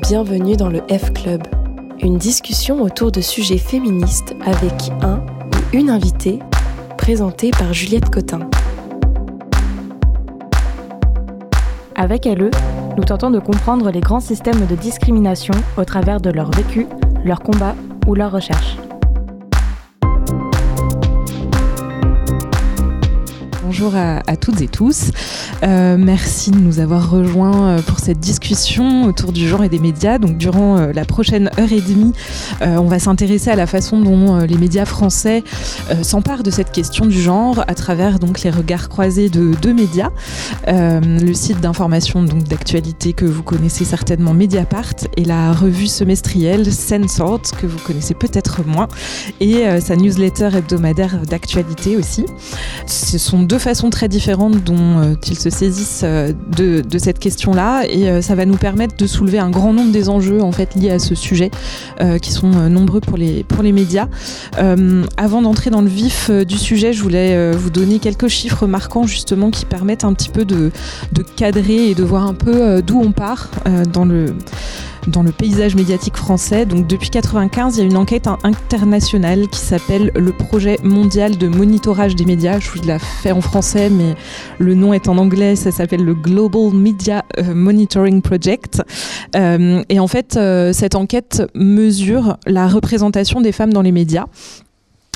Bienvenue dans le F Club, une discussion autour de sujets féministes avec un ou une invitée, présentée par Juliette Cotin. Avec LE, nous tentons de comprendre les grands systèmes de discrimination au travers de leur vécu, leur combat ou leur recherche. Bonjour à, toutes et tous. Euh, merci de nous avoir rejoints euh, pour cette discussion autour du genre et des médias. Donc, durant euh, la prochaine heure et demie, on va s'intéresser à la façon dont les médias français s'emparent de cette question du genre à travers donc les regards croisés de deux médias. le site d'information d'actualité que vous connaissez certainement Mediapart et la revue semestrielle Sensort que vous connaissez peut-être moins et sa newsletter hebdomadaire d'actualité aussi. Ce sont deux façons très différentes dont ils se saisissent euh, de, cette question-là et euh, ça va nous permettre de soulever un grand nombre des enjeux en fait liés à ce sujet euh, qui sont nombreux pour les, pour les médias. avant d'entrer dans le vif du sujet, je voulais vous donner quelques chiffres marquants justement qui permettent un petit peu de, de cadrer et de voir un peu d'où on part dans le dans le paysage médiatique français. Donc depuis 95, il y a une enquête internationale qui s'appelle le projet mondial de monitorage des médias. Je vous la fais en français, mais le nom est en anglais. Ça s'appelle le Global Media euh, Monitoring Project. Euh, et en fait, euh, cette enquête mesure la représentation des femmes dans les médias.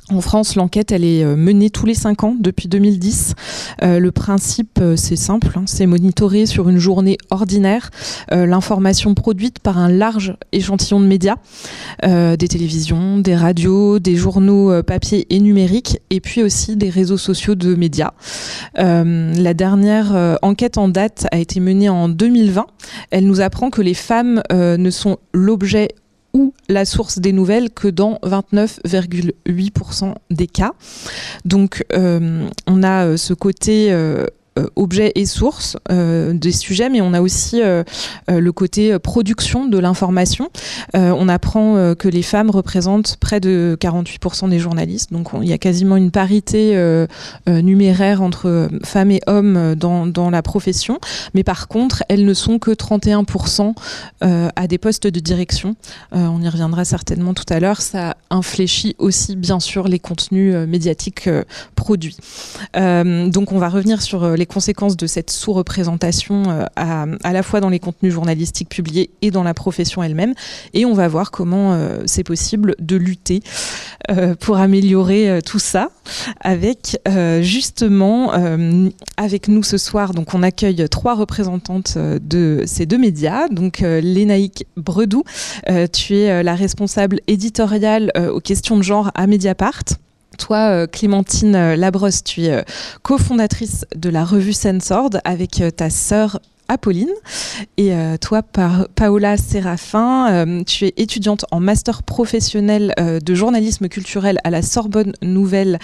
En France, l'enquête, elle est euh, menée tous les cinq ans depuis 2010. Euh, le principe, euh, c'est simple, hein, c'est monitorer sur une journée ordinaire l'information produite par un large échantillon de médias, des télévisions, des radios, des journaux papier et numériques, et puis aussi des réseaux sociaux de médias. la dernière enquête en date a été menée en 2020. Elle nous apprend que les femmes ne sont l'objet la source des nouvelles que dans 29,8% des cas. Donc euh, on a euh, ce côté euh, objet et source euh, des sujets, mais on a aussi euh, le côté production de l'information. on apprend que les femmes représentent près de 48% des journalistes, donc il y a quasiment une parité numéraire entre femmes et hommes dans, dans, la profession, mais par contre, elles ne sont que 31% à des postes de direction. on y reviendra certainement tout à l'heure. Ça infléchit aussi, bien sûr, les contenus médiatiques produits. donc on va revenir sur les conséquences de cette sous-représentation euh, à, la fois dans les contenus journalistiques publiés et dans la profession elle-même. Et on va voir comment euh, c'est possible de lutter euh, pour améliorer tout ça avec justement avec nous ce soir. Donc on accueille trois représentantes de ces deux médias. Donc Lénaïque Bredou, tu es la responsable éditoriale aux questions de genre à Mediapart. Toi, euh, Clémentine euh, Labrosse, tu es euh, cofondatrice de la revue Sensord avec ta sœur Apolline. Et euh, toi, Paola Séraphin, euh, tu es étudiante en master professionnel euh, de journalisme culturel à la Sorbonne Nouvelle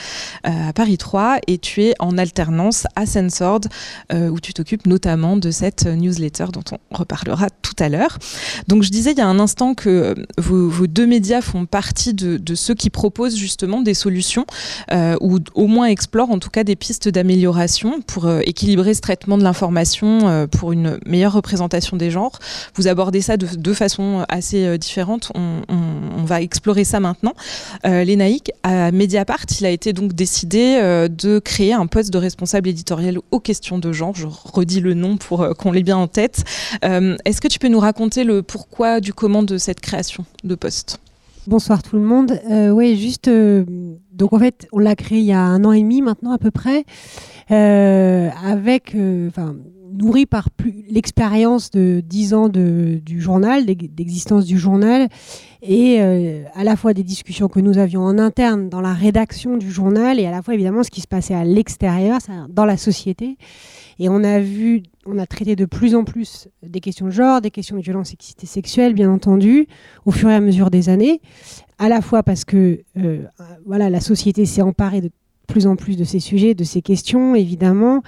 à Paris 3 et tu es en alternance à Sensord où tu t'occupes notamment de cette newsletter dont on reparlera tout à l'heure. Donc je disais il y a un instant que vos, deux médias font partie de, ceux qui proposent justement des solutions ou au moins explorent en tout cas des pistes d'amélioration pour équilibrer ce traitement de l'information pour une meilleure représentation des genres. Vous abordez ça de deux façons assez euh, différentes. On, va explorer ça maintenant. Euh, à Mediapart, il a été donc décidé euh, de créer un poste de responsable éditorial aux questions de genre. Je redis le nom pour euh, qu'on l'ait bien en tête. Est-ce que tu peux nous raconter le pourquoi du comment de cette création de poste? Bonsoir tout le monde. oui, juste donc en fait, on l'a créé il y a un an et demi maintenant à peu près, avec, nourri par l'expérience de dix ans de, du journal, d'existence du journal, et euh, à la fois des discussions que nous avions en interne dans la rédaction du journal, et à la fois évidemment ce qui se passait à l'extérieur, dans la société. Et on a vu, on a traité de plus en plus des questions de genre, des questions de violence et sexuelle, bien entendu, au fur et à mesure des années, à la fois parce que euh, voilà, la société s'est emparée de plus en plus de ces sujets, de ces questions, évidemment.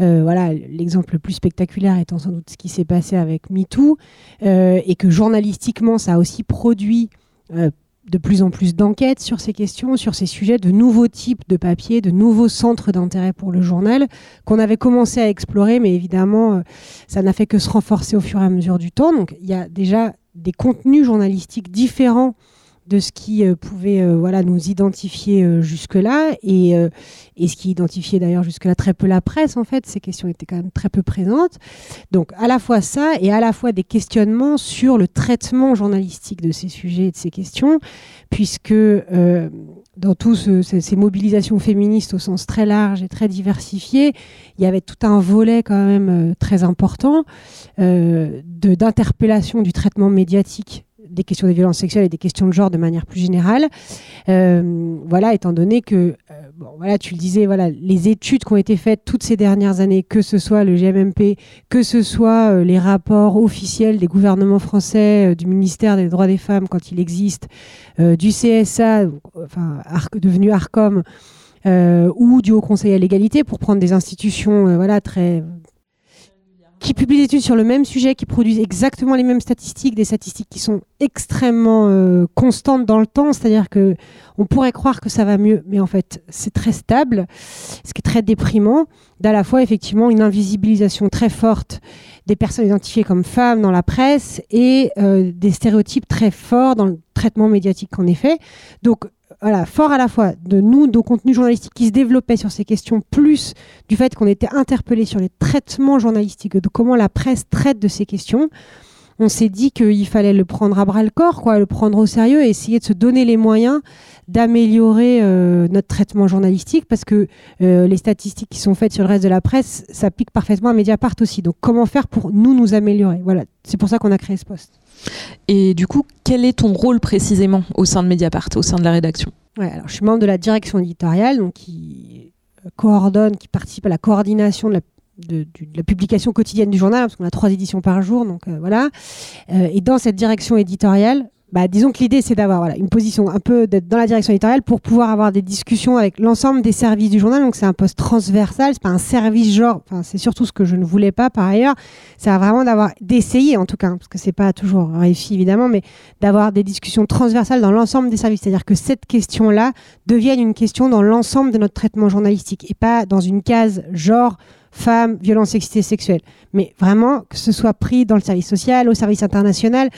Euh, voilà, l'exemple le plus spectaculaire étant sans doute ce qui s'est passé avec MeToo, euh, et que journalistiquement, ça a aussi produit euh, de plus en plus d'enquêtes sur ces questions, sur ces sujets, de nouveaux types de papiers, de nouveaux centres d'intérêt pour le journal qu'on avait commencé à explorer, mais évidemment, ça n'a fait que se renforcer au fur et à mesure du temps. Donc il y a déjà des contenus journalistiques différents de ce qui euh, pouvait euh, voilà, nous identifier euh, jusque-là et, et, ce qui identifiait d'ailleurs jusque-là très peu la presse en fait. Ces questions étaient quand même très peu présentes. Donc à la fois ça et à la fois des questionnements sur le traitement journalistique de ces sujets et de ces questions, puisque dans toutes ces, mobilisations féministes au sens très large et très diversifié, il y avait tout un volet quand même très important d'interpellation du traitement médiatique des questions des violences sexuelles et des questions de genre de manière plus générale. Euh, voilà, étant donné que, euh, voilà, tu le disais, voilà, les études qui ont été faites toutes ces dernières années, que ce soit le GMMP, que ce soit euh, les rapports officiels des gouvernements français, du ministère des droits des femmes quand il existe, du CSA, devenu ARCOM, ou du Haut Conseil à l'égalité, pour prendre des institutions, voilà, très qui publient des études sur le même sujet, qui produisent exactement les mêmes statistiques, des statistiques qui sont extrêmement euh, constantes dans le temps, c'est-à-dire que on pourrait croire que ça va mieux, mais en fait c'est très stable, ce qui est très déprimant, d'à la fois effectivement une invisibilisation très forte des personnes identifiées comme femmes dans la presse et euh, des stéréotypes très forts dans le traitement médiatique en effet. Donc voilà, fort à la fois de nous, nos contenus journalistiques qui se développaient sur ces questions, plus du fait qu'on était interpellé sur les traitements journalistiques, de comment la presse traite de ces questions, on s'est dit qu'il fallait le prendre à bras le corps, quoi, le prendre au sérieux et essayer de se donner les moyens d'améliorer euh, notre traitement journalistique parce que euh, les statistiques qui sont faites sur le reste de la presse s'appliquent parfaitement à Mediapart aussi. Donc comment faire pour nous nous améliorer? Voilà, c'est pour ça qu'on a créé ce poste. Et du coup, quel est ton rôle précisément au sein de Mediapart, au sein de la rédaction? Ouais, alors, Je suis membre de la direction éditoriale, donc qui euh, coordonne, qui participe à la coordination de la de, la publication quotidienne du journal, parce qu'on a trois éditions par jour, donc euh, voilà. Euh, et dans cette direction éditoriale, bah, disons que l'idée c'est d'avoir voilà, une position un peu d'être dans la direction éditoriale pour pouvoir avoir des discussions avec l'ensemble des services du journal. Donc c'est un poste transversal, c'est pas un service genre. Enfin, c'est surtout ce que je ne voulais pas par ailleurs. C'est vraiment d'avoir d'essayer en tout cas, parce que c'est pas toujours réussi évidemment, mais d'avoir des discussions transversales dans l'ensemble des services. C'est-à-dire que cette question-là devienne une question dans l'ensemble de notre traitement journalistique et pas dans une case genre femmes, violences sexistes et sexuelles. Mais vraiment, que ce soit pris dans le service social, au service international.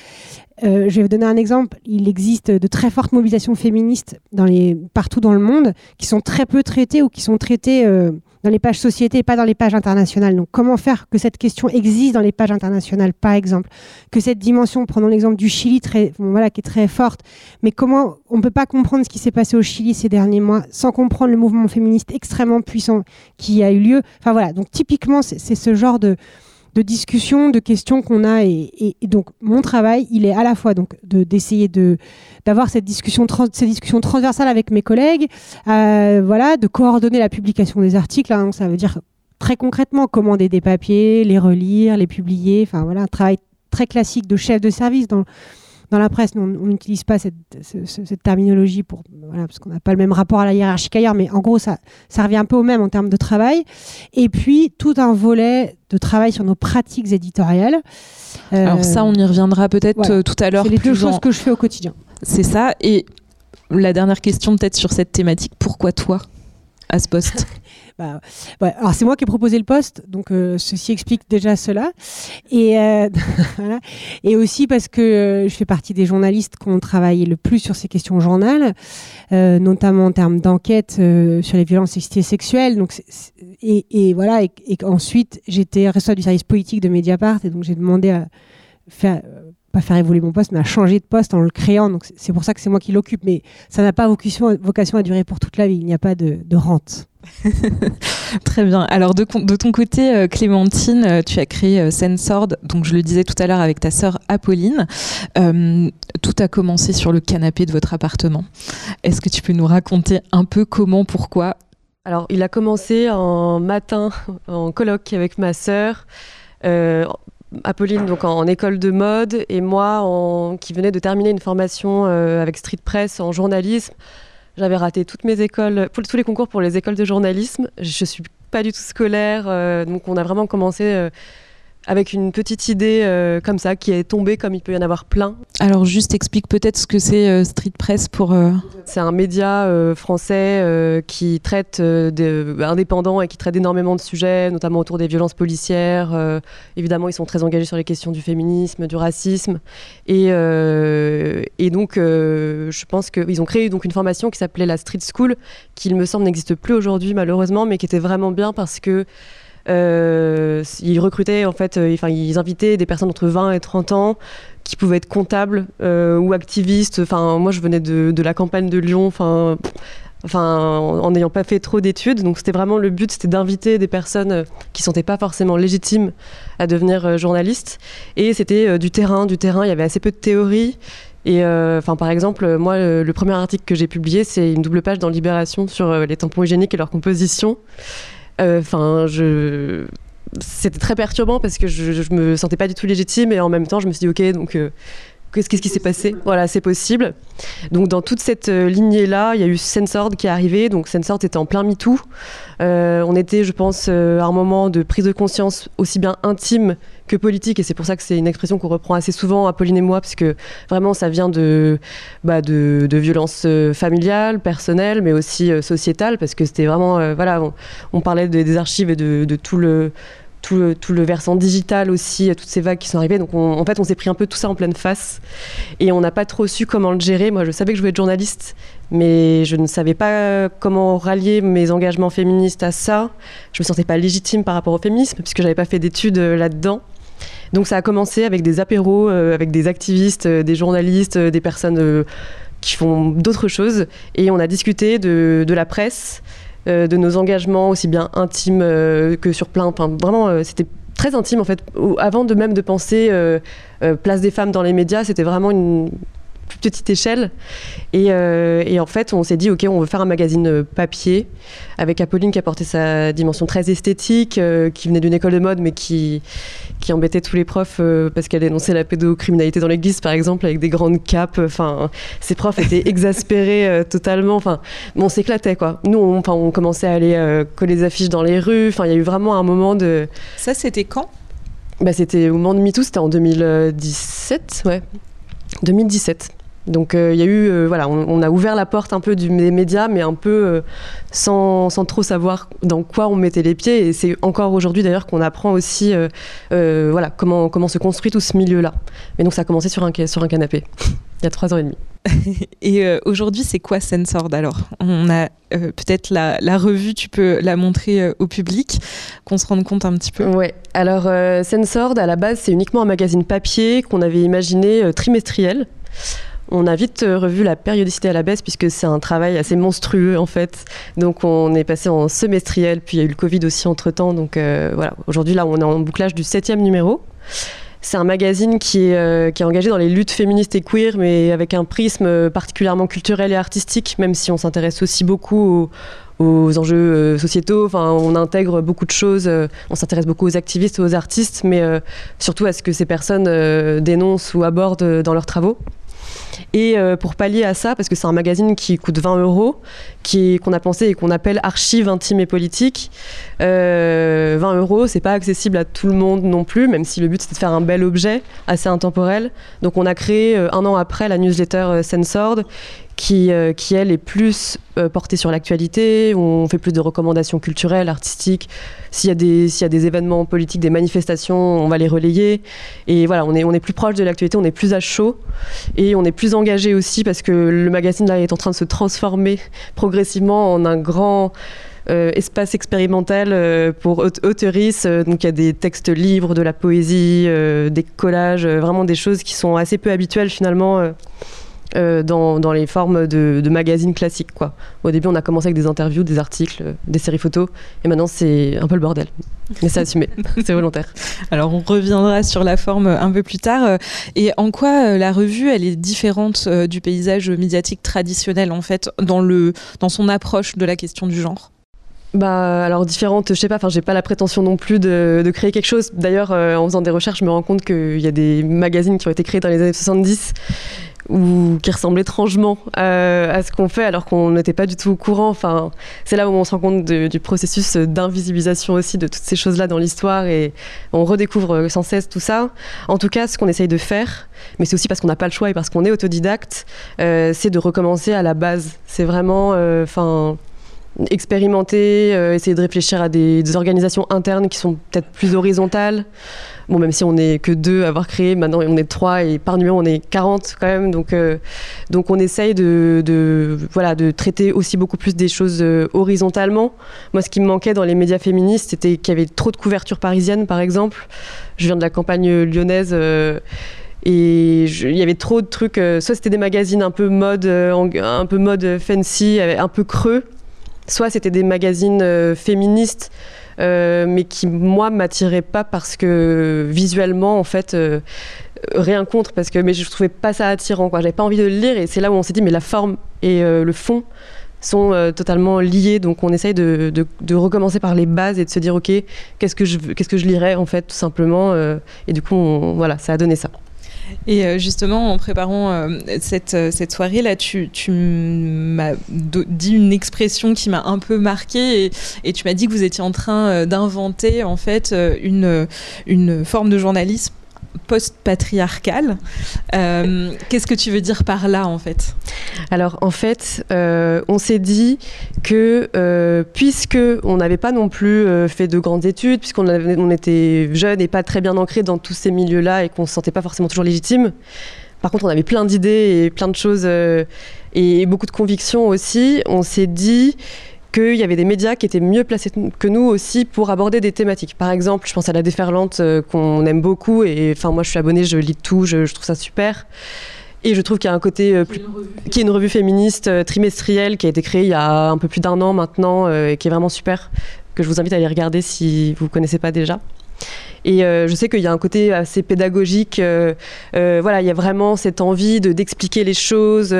Euh, je vais vous donner un exemple. Il existe de très fortes mobilisations féministes dans les, partout dans le monde qui sont très peu traitées ou qui sont traitées euh, dans les pages société et pas dans les pages internationales. Donc comment faire que cette question existe dans les pages internationales, par exemple? Que cette dimension, prenons l'exemple du Chili, très, voilà, qui est très forte, mais comment on ne peut pas comprendre ce qui s'est passé au Chili ces derniers mois sans comprendre le mouvement féministe extrêmement puissant qui a eu lieu Enfin voilà, donc typiquement, c'est ce genre de de discussions, de questions qu'on a. Et, donc, mon travail, il est à la fois donc d'essayer de, d'avoir cette discussion, ces discussions transversales avec mes collègues, euh, voilà, de coordonner la publication des articles. Hein. ça veut dire très concrètement commander des papiers, les relire, les publier. Enfin voilà, un travail très classique de chef de service dans dans la presse, on n'utilise pas cette, terminologie pour, parce qu'on n'a pas le même rapport à la hiérarchie qu'ailleurs, mais en gros, ça, ça revient un peu au même en termes de travail. Et puis, tout un volet de travail sur nos pratiques éditoriales. Alors ça, on y reviendra peut-être euh, tout à l'heure. C'est les deux choses que je fais au quotidien. C'est ça. Et la dernière question peut-être sur cette thématique, pourquoi toi à ce poste? Bah, Alors c'est moi qui ai proposé le poste, donc euh, ceci explique déjà cela. Et, euh, et aussi parce que euh, je fais partie des journalistes qui ont travaillé le plus sur ces questions au journal, notamment en termes d'enquête sur les violences sexuelles. Donc et, et, voilà, et, et ensuite j'étais responsable du service politique de Mediapart, et donc j'ai demandé à pas faire évoluer mon poste, mais à changer de poste en le créant. Donc c'est pour ça que c'est moi qui l'occupe. Mais ça n'a pas vocation, à durer pour toute la vie. Il n'y a pas de rente. Très bien. Alors de, ton côté, euh, Clémentine, euh, tu as créé euh, Sensord, donc je le disais tout à l'heure avec ta sœur Apolline. tout a commencé sur le canapé de votre appartement. Est-ce que tu peux nous raconter un peu comment, pourquoi? Alors il a commencé en matin en colloque avec ma sœur. Apolline donc en, école de mode et moi qui venais de terminer une formation avec Street Press en journalisme. J'avais raté toutes mes écoles, tous les concours pour les écoles de journalisme. Je suis pas du tout scolaire, euh, donc on a vraiment commencé euh, avec une petite idée euh, comme ça qui est tombée comme il peut y en avoir plein. Alors juste explique peut-être ce que c'est euh, Street Press pour... Euh, c'est un média français qui traite de, indépendant et qui traite énormément de sujets, notamment autour des violences policières. évidemment, ils sont très engagés sur les questions du féminisme, du racisme. Et, et donc, je pense qu'ils ont créé donc, une formation qui s'appelait la Street School, qui, il me semble, n'existe plus aujourd'hui malheureusement, mais qui était vraiment bien parce que ils recrutaient en fait, euh, ils invitaient des personnes entre 20 et 30 ans qui pouvaient être comptables euh, ou activistes. Enfin moi je venais de, la campagne de Lyon. Enfin en n'ayant pas fait trop d'études. Donc c'était vraiment le but, c'était d'inviter des personnes qui ne sentaient pas forcément légitimes à devenir journalistes. Et c'était du terrain, du terrain. Il y avait assez peu de théorie. Et enfin par exemple, moi le, premier article que j'ai publié, c'est une double page dans Libération sur les tampons hygiéniques et leur composition. Enfin, c'était très perturbant parce que je, je, me sentais pas du tout légitime et en même temps je me suis dit ok donc euh, qu'est-ce qui s'est passé Voilà, c'est possible. Donc dans toute cette euh, lignée-là, il y a eu Sensord qui est arrivé. Donc Sensord était en plein MeToo. Euh, on était, je pense, à un moment de prise de conscience aussi bien intime que politique. Et c'est pour ça que c'est une expression qu'on reprend assez souvent, Apolline et moi, parce que vraiment, ça vient de, bah, de, de violences familiales, personnelles, mais aussi sociétales, parce que c'était vraiment, voilà, on, parlait des archives et de tout le tout le, versant digital aussi, toutes ces vagues qui sont arrivées. Donc en fait, on s'est pris un peu tout ça en pleine face et on n'a pas trop su comment le gérer. Moi, je savais que je voulais être journaliste, mais je ne savais pas comment rallier mes engagements féministes à ça. Je me sentais pas légitime par rapport au féminisme puisque j'avais pas fait d'études euh, là-dedans. Donc ça a commencé avec des apéros, euh, avec des activistes, euh, des journalistes, des personnes qui font d'autres choses. Et on a discuté de, la presse, de nos engagements, aussi bien intimes euh, que sur plein. Vraiment, euh, c'était très intime en fait. Avant de même de penser place des femmes dans les médias, c'était vraiment une plus petite échelle. Euh, et, en fait, on s'est dit, OK, on veut faire un magazine euh, papier avec Apolline qui apportait sa dimension très esthétique, euh, qui venait d'une école de mode, mais qui, qui embêtait tous les profs parce qu'elle dénonçait la pédocriminalité dans l'église, par exemple, avec des grandes capes. Enfin, ces profs étaient exaspérés totalement. Enfin, on s'éclatait, quoi. Nous, on, on commençait à aller coller des affiches dans les rues. Enfin, il y a eu vraiment un moment de. Ça, c'était quand? Bah, C'était au moment de MeToo, c'était en 2017, ouais. 2017. Donc euh, il y a eu, euh, voilà, on, a ouvert la porte un peu des médias, mais un peu euh, sans, trop savoir dans quoi on mettait les pieds. Et c'est encore aujourd'hui d'ailleurs qu'on apprend aussi, voilà, comment, se construit tout ce milieu-là. Mais donc ça a commencé sur un canapé, il y a trois ans et demi. et aujourd'hui, c'est quoi Sensord alors? On a peut-être la, la, revue, tu peux la montrer au public, qu'on se rende compte un petit peu? Ouais. Alors Sensord, à la base, c'est uniquement un magazine papier qu'on avait imaginé trimestriel. On a vite euh, revu la périodicité à la baisse puisque c'est un travail assez monstrueux en fait. Donc on est passé en semestriel, puis il y a eu le Covid aussi entre temps. Donc euh, voilà, aujourd'hui là on est en bouclage du septième numéro. C'est un magazine qui est, euh, qui est engagé dans les luttes féministes et queer, mais avec un prisme particulièrement culturel et artistique, même si on s'intéresse aussi beaucoup aux, enjeux sociétaux. Enfin, on intègre beaucoup de choses. on s'intéresse beaucoup aux activistes, aux artistes, mais surtout à ce que ces personnes dénoncent ou abordent dans leurs travaux. Et euh, pour pallier à ça, parce que c'est un magazine qui coûte 20 euros, qu'on a pensé et qu'on appelle archive intime et politique, 20 euh, euros, c'est pas accessible à tout le monde non plus, même si le but c'était de faire un bel objet assez intemporel. Donc on a créé euh, un an après la newsletter Sensord, qui, euh, qui elle est plus euh, portée sur l'actualité, on fait plus de recommandations culturelles, artistiques. S'il y, a des, événements politiques, des manifestations, on va les relayer. Et voilà, on est, plus proche de l'actualité, on est plus à chaud et on est plus engagé aussi parce que le magazine là est en train de se transformer progressivement en un grand euh, espace expérimental pour auteuristes. donc il y a des textes libres, de la poésie, des collages, vraiment des choses qui sont assez peu habituelles finalement euh, dans, dans, les formes de, de, magazines classiques. Quoi. Au début, on a commencé avec des interviews, des articles, euh, des séries photos, et maintenant c'est un peu le bordel. Mais c'est assumé, c'est volontaire. Alors on reviendra sur la forme un peu plus tard. Et en quoi euh, la revue, elle est différente du paysage médiatique traditionnel en fait, dans, le, dans son approche de la question du genre? Bah alors différente, je sais pas, enfin j'ai pas la prétention non plus de, de créer quelque chose. D'ailleurs, en faisant des recherches, je me rends compte qu'il y a des magazines qui ont été créés dans les années 70 ou qui ressemble étrangement à ce qu'on fait alors qu'on n'était pas du tout au courant. Enfin, c'est là où on se rend compte du processus d'invisibilisation aussi de toutes ces choses-là dans l'histoire et on redécouvre sans cesse tout ça. En tout cas, ce qu'on essaye de faire, mais c'est aussi parce qu'on n'a pas le choix et parce qu'on est autodidacte, c'est de recommencer à la base. C'est vraiment, enfin expérimenter, euh, essayer de réfléchir à des, organisations internes qui sont peut-être plus horizontales. Bon, même si on n'est que deux à avoir créé, maintenant on est trois et par numéro on est 40 quand même. Donc, euh, donc on essaye de, voilà, de traiter aussi beaucoup plus des choses euh, horizontalement. Moi, ce qui me manquait dans les médias féministes, c'était qu'il y avait trop de couverture parisienne, par exemple. Je viens de la campagne lyonnaise. et il y avait trop de trucs. soit c'était des magazines un peu mode, un peu mode fancy, un peu creux, soit c'était des magazines euh, féministes, euh, mais qui, moi, m'attiraient pas parce que visuellement, en fait, euh, rien contre, parce que mais je trouvais pas ça attirant. J'avais pas envie de le lire, et c'est là où on s'est dit, mais la forme et le fond sont totalement liés, donc on essaye de, de, recommencer par les bases et de se dire, ok, qu'est-ce que je, qu'est-ce que je lirais, en fait, tout simplement, et du coup, voilà, ça a donné ça. Et euh, justement, en préparant euh, cette, euh, cette soirée-là, tu, tu m'as dit une expression qui m'a un peu marquée et, et tu m'as dit que vous étiez en train d'inventer en fait une, une forme de journalisme post-patriarcal. Euh, qu'est-ce que tu veux dire par là, en fait? Alors, en fait, euh, on s'est dit que euh, puisque on n'avait pas non plus fait de grandes études, puisqu'on on était jeunes et pas très bien ancrés dans tous ces milieux-là et qu'on ne se sentait pas forcément toujours légitime, par contre, on avait plein d'idées et plein de choses et beaucoup de convictions aussi. On s'est dit qu'il y avait des médias qui étaient mieux placés que nous aussi pour aborder des thématiques. Par exemple, je pense à la déferlante euh, qu'on aime beaucoup et enfin moi je suis abonnée, je lis tout, je, trouve ça super. Et je trouve qu'il y a un côté euh, plus, qui est une revue féministe euh, trimestrielle qui a été créée il y a un peu plus d'un an maintenant et qui est vraiment super que je vous invite à aller regarder si vous ne connaissez pas déjà. Et euh, je sais qu'il y a un côté assez pédagogique. Euh, euh, voilà, il y a vraiment cette envie de d'expliquer les choses.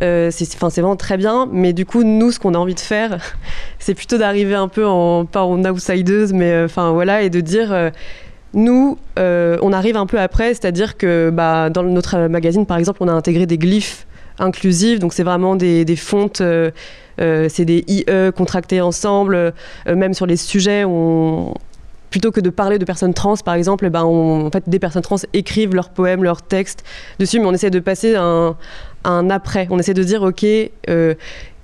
c'est vraiment très bien. Mais du coup, nous, ce qu'on a envie de faire, c'est plutôt d'arriver un peu en pas en outsideuse, mais enfin voilà, et de dire. Nous, on arrive un peu après, c'est-à-dire que bah, dans notre magazine, par exemple, on a intégré des glyphes inclusifs, donc c'est vraiment des, des fontes, c'est des IE contractés ensemble, même sur les sujets, on, plutôt que de parler de personnes trans, par exemple, eh ben des personnes trans écrivent leurs poèmes, leurs textes dessus, mais on essaie de passer un, après. On essaie de dire, ok, euh,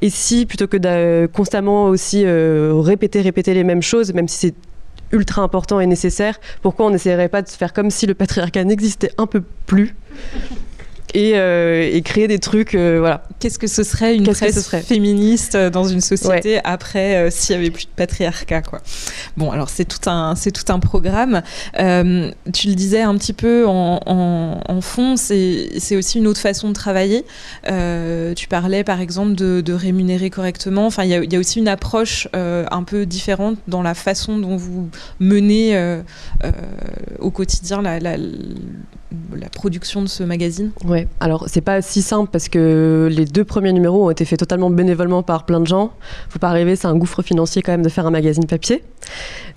et si, plutôt que de constamment aussi euh, répéter, répéter les mêmes choses, même si c'est ultra important et nécessaire, pourquoi on n'essaierait pas de faire comme si le patriarcat n'existait un peu plus? Euh, et, créer des trucs. Euh, voilà. Qu'est-ce que ce serait une presse serait féministe euh, dans une société après s'il y avait plus de patriarcat quoi? Bon, alors c'est tout un c'est tout un programme. tu le disais un petit peu en, en, fond, c'est aussi une autre façon de travailler. tu parlais par exemple de, de rémunérer correctement. Enfin, il y, y, a aussi une approche un peu différente dans la façon dont vous menez au quotidien la, la, la production de ce magazine Ouais, alors c'est pas si simple parce que les deux premiers numéros ont été faits totalement bénévolement par plein de gens. Faut pas rêver, c'est un gouffre financier quand même de faire un magazine papier.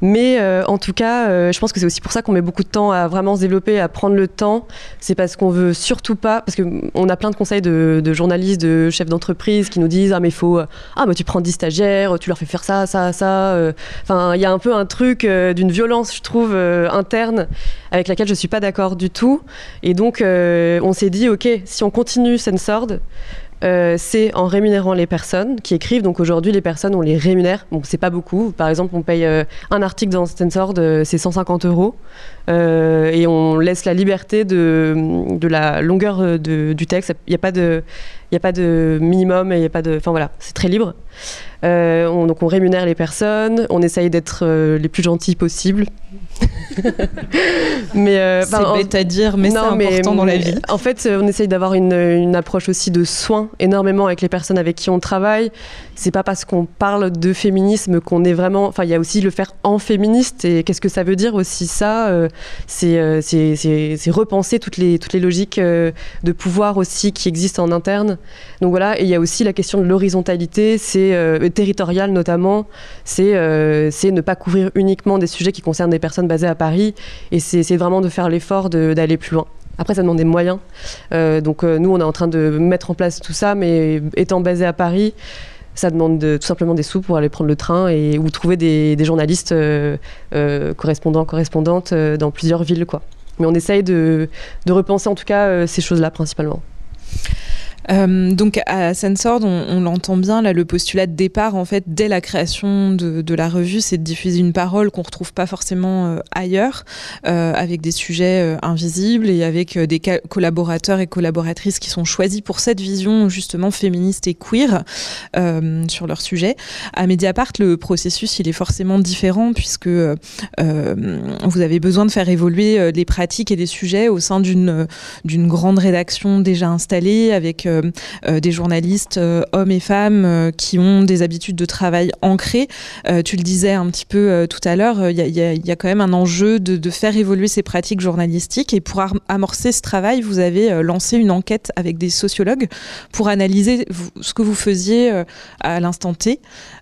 Mais euh, en tout cas, euh, je pense que c'est aussi pour ça qu'on met beaucoup de temps à vraiment se développer, à prendre le temps. C'est parce qu'on veut surtout pas, parce qu'on a plein de conseils de, journalistes, de chefs d'entreprise qui nous disent ah mais faut ah mais tu prends 10 stagiaires, tu leur fais faire ça, ça, ça. Euh. Enfin, il y a un peu un truc d'une violence, je trouve, interne avec laquelle je suis pas d'accord du tout. Et donc, on s'est dit ok, si on continue Censored, euh, c'est en rémunérant les personnes qui écrivent. Donc aujourd'hui, les personnes, on les rémunère. Bon, c'est pas beaucoup. Par exemple, on paye euh, un article dans Stanford, c'est 150 euros. Euh, et on laisse la liberté de, la longueur du texte. Il n'y a, pas de, a pas de minimum, il y a pas de. Enfin voilà, c'est très libre. On, donc on rémunère les personnes, on essaye d'être les plus gentils possible. mais euh, c'est bête à dire, mais c'est important dans la vie. En fait, on essaye d'avoir une, une, approche aussi de soin énormément avec les personnes avec qui on travaille. C'est pas parce qu'on parle de féminisme qu'on est vraiment. Enfin, il y a aussi le faire en féministe. Et qu'est-ce que ça veut dire aussi ça euh, euh, C'est c'est repenser toutes les toutes les logiques de pouvoir aussi qui existent en interne. Donc voilà. Et il y a aussi la question de l'horizontalité, c'est territorial notamment. C'est c'est ne pas couvrir uniquement des sujets qui concernent des personnes basées à Paris. Et c'est vraiment de faire l'effort d'aller plus loin. après, ça demande des moyens. donc, nous, on est en train de mettre en place tout ça, mais étant basé à Paris, ça demande tout simplement des sous pour aller prendre le train et ou trouver des, journalistes correspondants, correspondantes dans plusieurs villes, quoi. Mais on essaye de, de repenser en tout cas ces choses-là principalement. Euh, donc à Sensord, on, l'entend bien, là, le postulat de départ, en fait, dès la création de, la revue, c'est de diffuser une parole qu'on retrouve pas forcément euh, ailleurs, euh, avec des sujets invisibles et avec des collaborateurs et collaboratrices qui sont choisis pour cette vision justement féministe et queer sur leur sujet. À Mediapart, le processus, il est forcément différent puisque vous avez besoin de faire évoluer les pratiques et les sujets au sein d'une grande rédaction déjà installée avec des journalistes euh, hommes et femmes qui ont des habitudes de travail ancrées. tu le disais un petit peu tout à l'heure, il y, a quand même un enjeu de, faire évoluer ces pratiques journalistiques. Et pour amorcer ce travail, vous avez lancé une enquête avec des sociologues pour analyser ce que vous faisiez à l'instant T.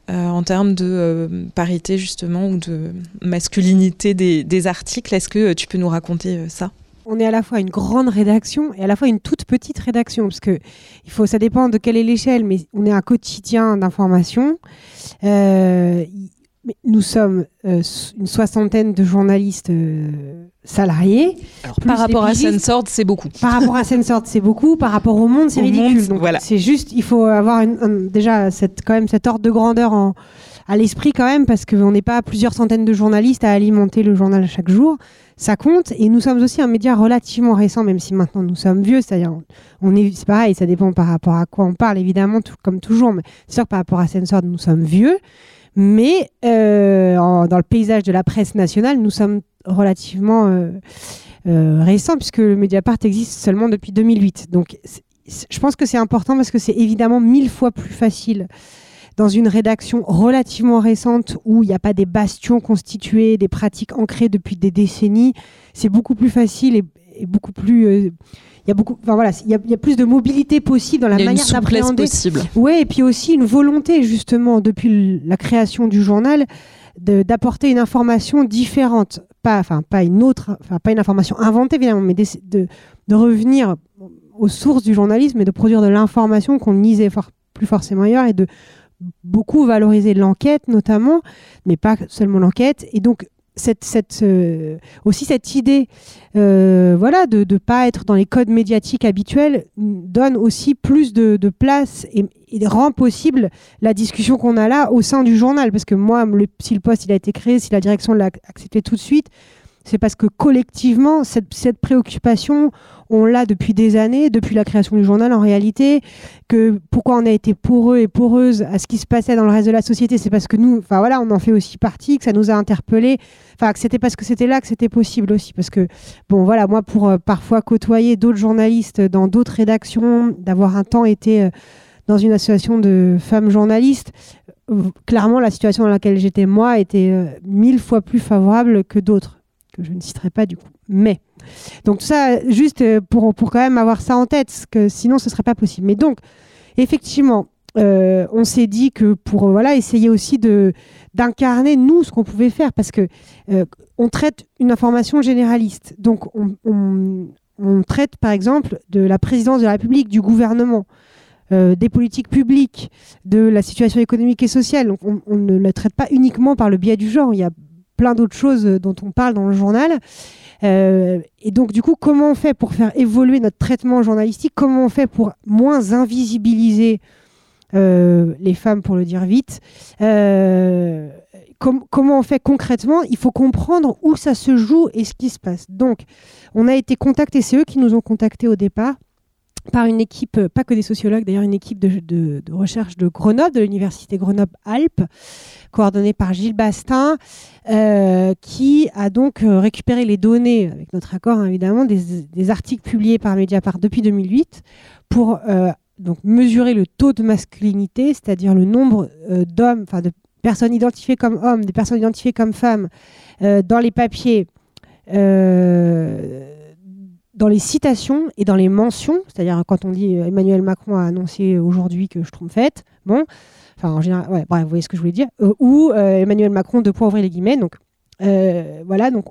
en termes de parité justement ou de masculinité des articles. Est-ce que tu peux nous raconter ça? On est à la fois une grande rédaction et à la fois une toute petite rédaction, parce que il faut, ça dépend de quelle est l'échelle, mais on est un quotidien d'information. Euh, nous sommes euh, une soixantaine de journalistes euh, salariés. par rapport à Sensord, c'est beaucoup. Par rapport à Sensord, c'est beaucoup. Par rapport au monde, c'est ridicule. voilà. C'est juste, il faut avoir déjà cette, quand même cet ordre de grandeur en, à l'esprit quand même, parce qu'on n'est pas plusieurs centaines de journalistes à alimenter le journal chaque jour ça compte. Et nous sommes aussi un média relativement récent, même si maintenant nous sommes vieux. C'est-à-dire, on est, c'est pareil, ça dépend par rapport à quoi on parle, évidemment, comme toujours. Mais c'est sûr que par rapport à Sensor, nous sommes vieux. Mais euh, dans le paysage de la presse nationale, nous sommes relativement euh, euh, récents, puisque le Mediapart existe seulement depuis 2008. Donc, je pense que c'est important parce que c'est évidemment mille fois plus facile dans une rédaction relativement récente où il n'y a pas des bastions constitués, des pratiques ancrées depuis des décennies, c'est beaucoup plus facile et, beaucoup plus. Euh, il y a beaucoup, enfin voilà, il y, a, plus de mobilité possible dans la manière d'appréhender. possible. Ouais, et puis aussi une volonté justement depuis la création du journal d'apporter une information différente, pas, enfin pas une autre, enfin pas une information inventée évidemment, mais de, de revenir aux sources du journalisme et de produire de l'information qu'on ne lisait plus forcément ailleurs et de beaucoup valoriser l'enquête notamment, mais pas seulement l'enquête. Et donc cette, cette euh, aussi cette idée euh, voilà, de ne pas être dans les codes médiatiques habituels donne aussi plus de, place et, rend possible la discussion qu'on a là au sein du journal. Parce que moi, si le poste il a été créé, si la direction l'a accepté tout de suite, c'est parce que collectivement, cette, préoccupation, on l'a depuis des années, depuis la création du journal en réalité, que pourquoi on a été poreux et poreuses à ce qui se passait dans le reste de la société, c'est parce que nous, enfin voilà, on en fait aussi partie, que ça nous a interpellés, enfin que c'était parce que c'était là que c'était possible aussi, parce que bon voilà, moi pour euh, parfois côtoyer d'autres journalistes dans d'autres rédactions, d'avoir un temps été euh, dans une association de femmes journalistes, euh, clairement la situation dans laquelle j'étais moi était mille fois plus favorable que d'autres, je ne citerai pas du coup. Mais donc ça, juste euh, pour, pour quand même avoir ça en tête, que sinon ce serait pas possible. Mais donc, effectivement, euh, on s'est dit que pour euh, voilà essayer aussi de d'incarner nous ce qu'on pouvait faire parce que on traite une information généraliste donc on, traite par exemple de la présidence de la République du gouvernement des politiques publiques de la situation économique et sociale donc on, on, ne la traite pas uniquement par le biais du genre il y a plein d'autres choses dont on parle dans le journal. Euh, et donc, du coup, comment on fait pour faire évoluer notre traitement journalistique? Comment on fait pour moins invisibiliser euh, les femmes, pour le dire vite? Euh, Comment on fait concrètement? Il faut comprendre où ça se joue et ce qui se passe. Donc, on a été contactés, c'est eux qui nous ont contactés au départ par une équipe, pas que des sociologues, d'ailleurs une équipe de, recherche de Grenoble, de l'université Grenoble-Alpes, coordonnée par Gilles Bastin, euh, qui a donc euh, récupéré les données, avec notre accord hein, évidemment, des, articles publiés par Mediapart depuis 2008 pour euh, donc mesurer le taux de masculinité, c'est-à-dire le nombre d'hommes, enfin de personnes identifiées comme hommes, des personnes identifiées comme femmes dans les papiers dans les citations et dans les mentions, c'est-à-dire quand on dit Emmanuel Macron a annoncé aujourd'hui que je trompe fête, bon, enfin en général, ouais, bref, vous voyez ce que je voulais dire, euh, ou euh, Emmanuel Macron de point ouvrir les guillemets, donc euh, voilà, donc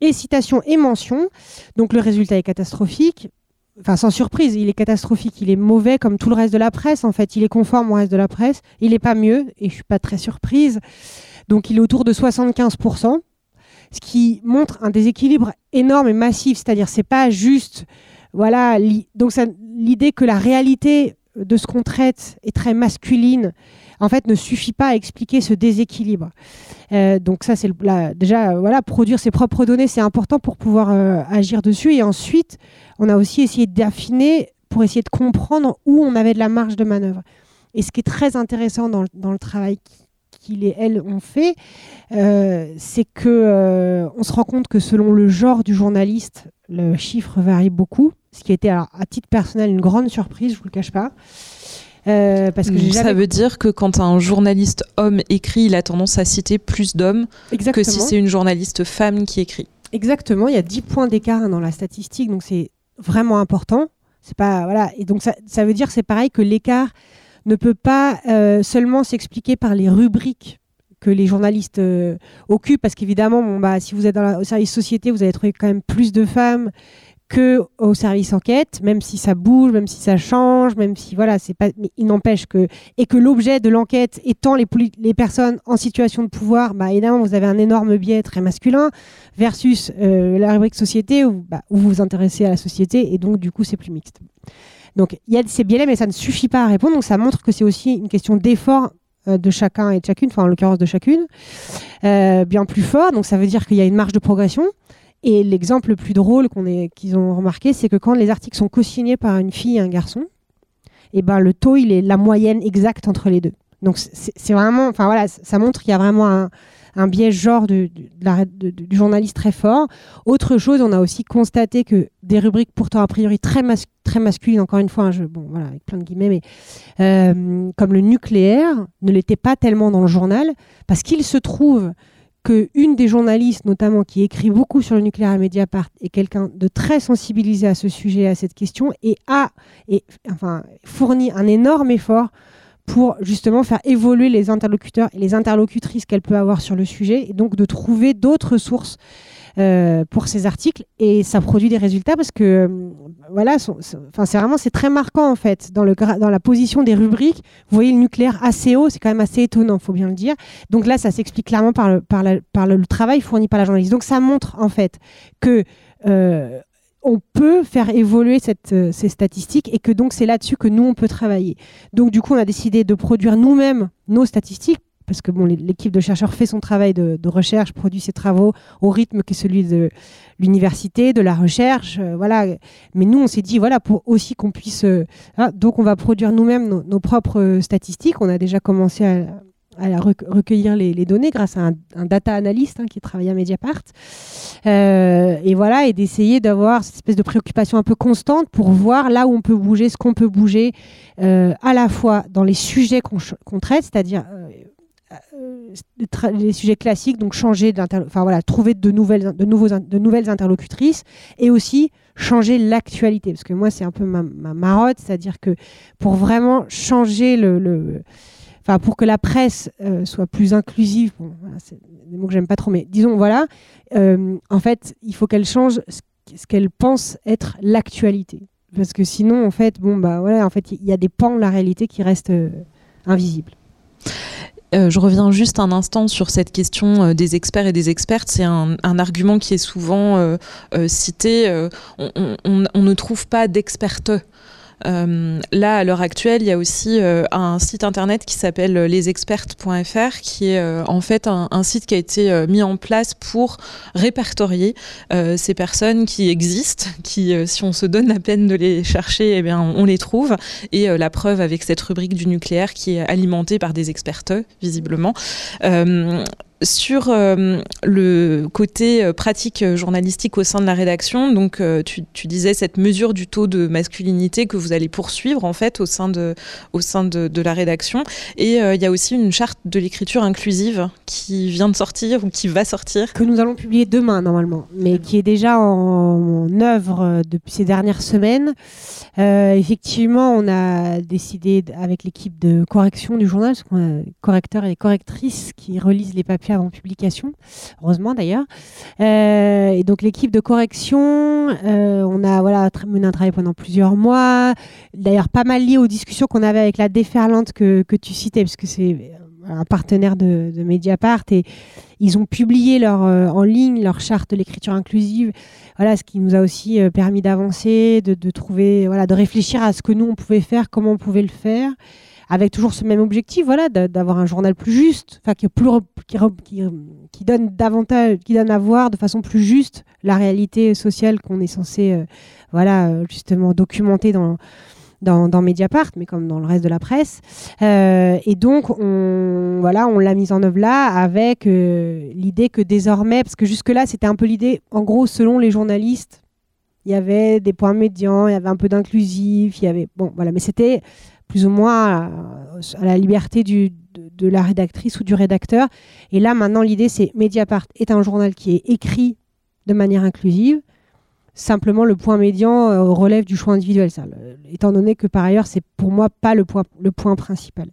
et citation et mention. Donc le résultat est catastrophique. Enfin, sans surprise, il est catastrophique, il est mauvais comme tout le reste de la presse. En fait, il est conforme au reste de la presse. Il n'est pas mieux, et je suis pas très surprise. Donc, il est autour de 75%, ce qui montre un déséquilibre énorme et massif. C'est-à-dire, c'est pas juste, voilà. Donc, l'idée que la réalité de ce qu'on traite est très masculine en fait, ne suffit pas à expliquer ce déséquilibre. Euh, donc ça, c'est déjà voilà, produire ses propres données, c'est important pour pouvoir euh, agir dessus. Et ensuite, on a aussi essayé d'affiner pour essayer de comprendre où on avait de la marge de manœuvre. Et ce qui est très intéressant dans, le travail qu'il et elle ont fait, euh, c'est que on se rend compte que selon le genre du journaliste, le chiffre varie beaucoup, ce qui était à titre personnel une grande surprise, je vous le cache pas. Euh, parce que Ça veut dire que quand un journaliste homme écrit, il a tendance à citer plus d'hommes que si c'est une journaliste femme qui écrit. Exactement, il y a 10 points d'écart dans la statistique, donc c'est vraiment important. C'est pas voilà, et donc ça, ça veut dire c'est pareil que l'écart ne peut pas euh, seulement s'expliquer par les rubriques que les journalistes euh, occupent, parce qu'évidemment, bon, bah, si vous êtes au service société, vous allez trouver quand même plus de femmes que au service enquête, même si ça bouge, même si ça change, même si voilà, c'est pas, il n'empêche que et que l'objet de l'enquête étant les, personnes en situation de pouvoir, bah évidemment vous avez un énorme biais très masculin versus euh, la rubrique société bah, où vous vous intéressez à la société et donc du coup c'est plus mixte. Donc il y a ces biais-là, mais ça ne suffit pas à répondre. Donc ça montre que c'est aussi une question d'effort euh, de chacun et de chacune, enfin en l'occurrence de chacune, euh, bien plus fort. Donc ça veut dire qu'il y a une marge de progression. Et l'exemple le plus drôle qu'ils ont remarqué, c'est que quand les articles sont co-signés par une fille et un garçon, et eh ben le taux il est la moyenne exacte entre les deux. Donc c'est vraiment, enfin voilà, ça montre qu'il y a vraiment un, un biais genre de, du journaliste très fort. Autre chose, on a aussi constaté que des rubriques pourtant a priori très, très masculines, encore une fois, je, bon voilà, avec plein de guillemets, mais euh, comme le nucléaire, ne l'était pas tellement dans le journal, parce qu'il se trouve qu'une des journalistes, notamment, qui écrit beaucoup sur le nucléaire à Mediapart, est quelqu'un de très sensibilisé à ce sujet, à cette question, et a enfin, fourni un énorme effort pour justement faire évoluer les interlocuteurs et les interlocutrices qu'elle peut avoir sur le sujet, et donc de trouver d'autres sources euh, pour ces articles et ça produit des résultats parce que euh, voilà, enfin c'est vraiment très marquant en fait dans le dans la position des rubriques. Vous voyez le nucléaire assez haut, c'est quand même assez étonnant, faut bien le dire. Donc là, ça s'explique clairement par le par, le, travail fourni par la journaliste. Donc ça montre en fait que euh, on peut faire évoluer ces statistiques et que donc c'est là-dessus que nous on peut travailler. Donc du coup on a décidé de produire nous-mêmes nos statistiques parce que bon, l'équipe de chercheurs fait son travail de, recherche, produit ses travaux au rythme que celui de l'université, de la recherche, euh, voilà. Mais nous, on s'est dit, voilà, pour aussi qu'on puisse, euh, hein, donc on va produire nous-mêmes nos, propres euh, statistiques. On a déjà commencé à, recueillir les, données grâce à un, data analyst hein, qui travaille à Mediapart. et voilà, et d'essayer d'avoir cette espèce de préoccupation un peu constante pour voir là où on peut bouger, ce qu'on peut bouger, à la fois dans les sujets qu'on traite, c'est-à-dire les sujets classiques, donc changer, enfin voilà, trouver de nouvelles, de, nouveaux, de nouvelles interlocutrices et aussi changer l'actualité. Parce que moi, c'est un peu ma, marotte, c'est-à-dire que pour vraiment changer le. enfin, pour que la presse euh, soit plus inclusive, bon, c'est des mots que j'aime pas trop, mais disons, voilà, euh, en fait, il faut qu'elle change ce qu'elle pense être l'actualité. Parce que sinon, en fait, bon, bah voilà, en fait, il y a des pans de la réalité qui restent euh, invisibles. Euh, je reviens juste un instant sur cette question euh, des experts et des expertes. C'est un, argument qui est souvent euh, cité. On, ne trouve pas d'expertes euh, là, à l'heure actuelle, il y a aussi euh, un site internet qui s'appelle lesexpertes.fr, qui est euh, en fait un, site qui a été mis en place pour répertorier ces personnes qui existent, qui, si on se donne la peine de les chercher, eh bien, on, les trouve. Et la preuve avec cette rubrique du nucléaire qui est alimentée par des expertes, visiblement sur euh, le côté euh, pratique euh, journalistique au sein de la rédaction, donc tu, disais cette mesure du taux de masculinité que vous allez poursuivre en fait au sein de, au sein de, la rédaction. Et il y a aussi une charte de l'écriture inclusive qui vient de sortir ou qui va sortir. Que nous allons publier demain normalement, mais qui est déjà en, œuvre depuis ces dernières semaines. effectivement, on a décidé avec l'équipe de correction du journal, parce qu'on a correcteurs et correctrices qui relisent les papiers avant publication, heureusement d'ailleurs. et donc l'équipe de correction, on a voilà mené un travail pendant plusieurs mois, d'ailleurs pas mal lié aux discussions qu'on avait avec la déferlante que, que tu citais, parce que c'est un partenaire de, Mediapart et ils ont publié leur, euh, en ligne leur charte de l'écriture inclusive. Voilà, ce qui nous a aussi euh, permis d'avancer, de, trouver, voilà, de réfléchir à ce que nous on pouvait faire, comment on pouvait le faire, avec toujours ce même objectif, voilà, d'avoir un journal plus juste, enfin qui, donne davantage, qui donne à voir de façon plus juste la réalité sociale qu'on est censé, euh, voilà, justement documenter dans Mediapart, mais comme dans le reste de la presse. Euh, et donc, on, voilà, on l'a mise en œuvre là avec euh, l'idée que désormais, parce que jusque-là, c'était un peu l'idée, en gros, selon les journalistes, il y avait des points médians, il y avait un peu d'inclusif, il y avait. Bon, voilà, mais c'était plus ou moins à, la liberté de, la rédactrice ou du rédacteur. Et là, maintenant, l'idée, c'est Mediapart est un journal qui est écrit de manière inclusive Simplement, le point médian euh, relève du choix individuel, ça, étant donné que par ailleurs, c'est pour moi pas le point, principal.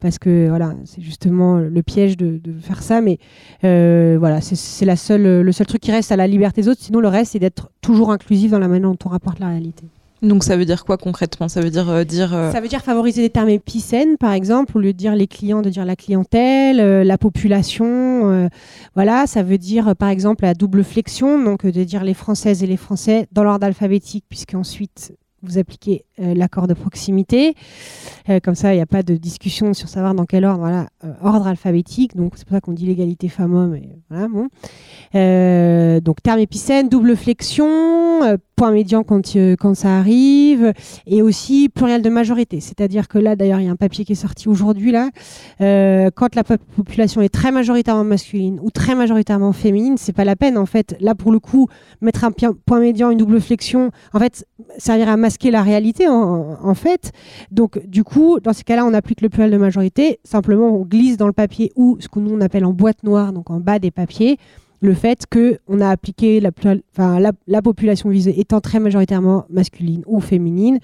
Parce que voilà, c'est justement le piège de, faire ça, mais euh, voilà, c'est le seul truc qui reste à la liberté des autres. Sinon, le reste, c'est d'être toujours inclusif dans la manière dont on rapporte la réalité. Donc ça veut dire quoi concrètement? Ça veut dire euh, dire. Euh, ça veut dire favoriser des termes épicènes, par exemple, au lieu de dire les clients, de dire la clientèle, euh, la population. voilà, ça veut dire par exemple la double flexion, donc de dire les Françaises et les Français dans l'ordre alphabétique, puisqu'ensuite vous appliquez l'accord de proximité. Euh, comme ça, il n'y a pas de discussion sur savoir dans quel ordre. Voilà, euh, ordre alphabétique. Donc, c'est pour ça qu'on dit l'égalité femmes-hommes. Voilà, bon. donc, terme épicène, double flexion, point médian quand, quand ça arrive, et aussi pluriel de majorité. C'est-à-dire que là, d'ailleurs, il y a un papier qui est sorti aujourd'hui, là. quand la population est très majoritairement masculine ou très majoritairement féminine, c'est pas la peine, en fait. Là, pour le coup, mettre un point médian, une double flexion, en fait, servira à masquer la réalité en, fait. Donc du coup, dans ces cas-là, on applique le pluriel de majorité. Simplement, on glisse dans le papier ou ce que nous on appelle en boîte noire, donc en bas des papiers, le fait que on a appliqué la, population visée étant très majoritairement masculine ou féminine.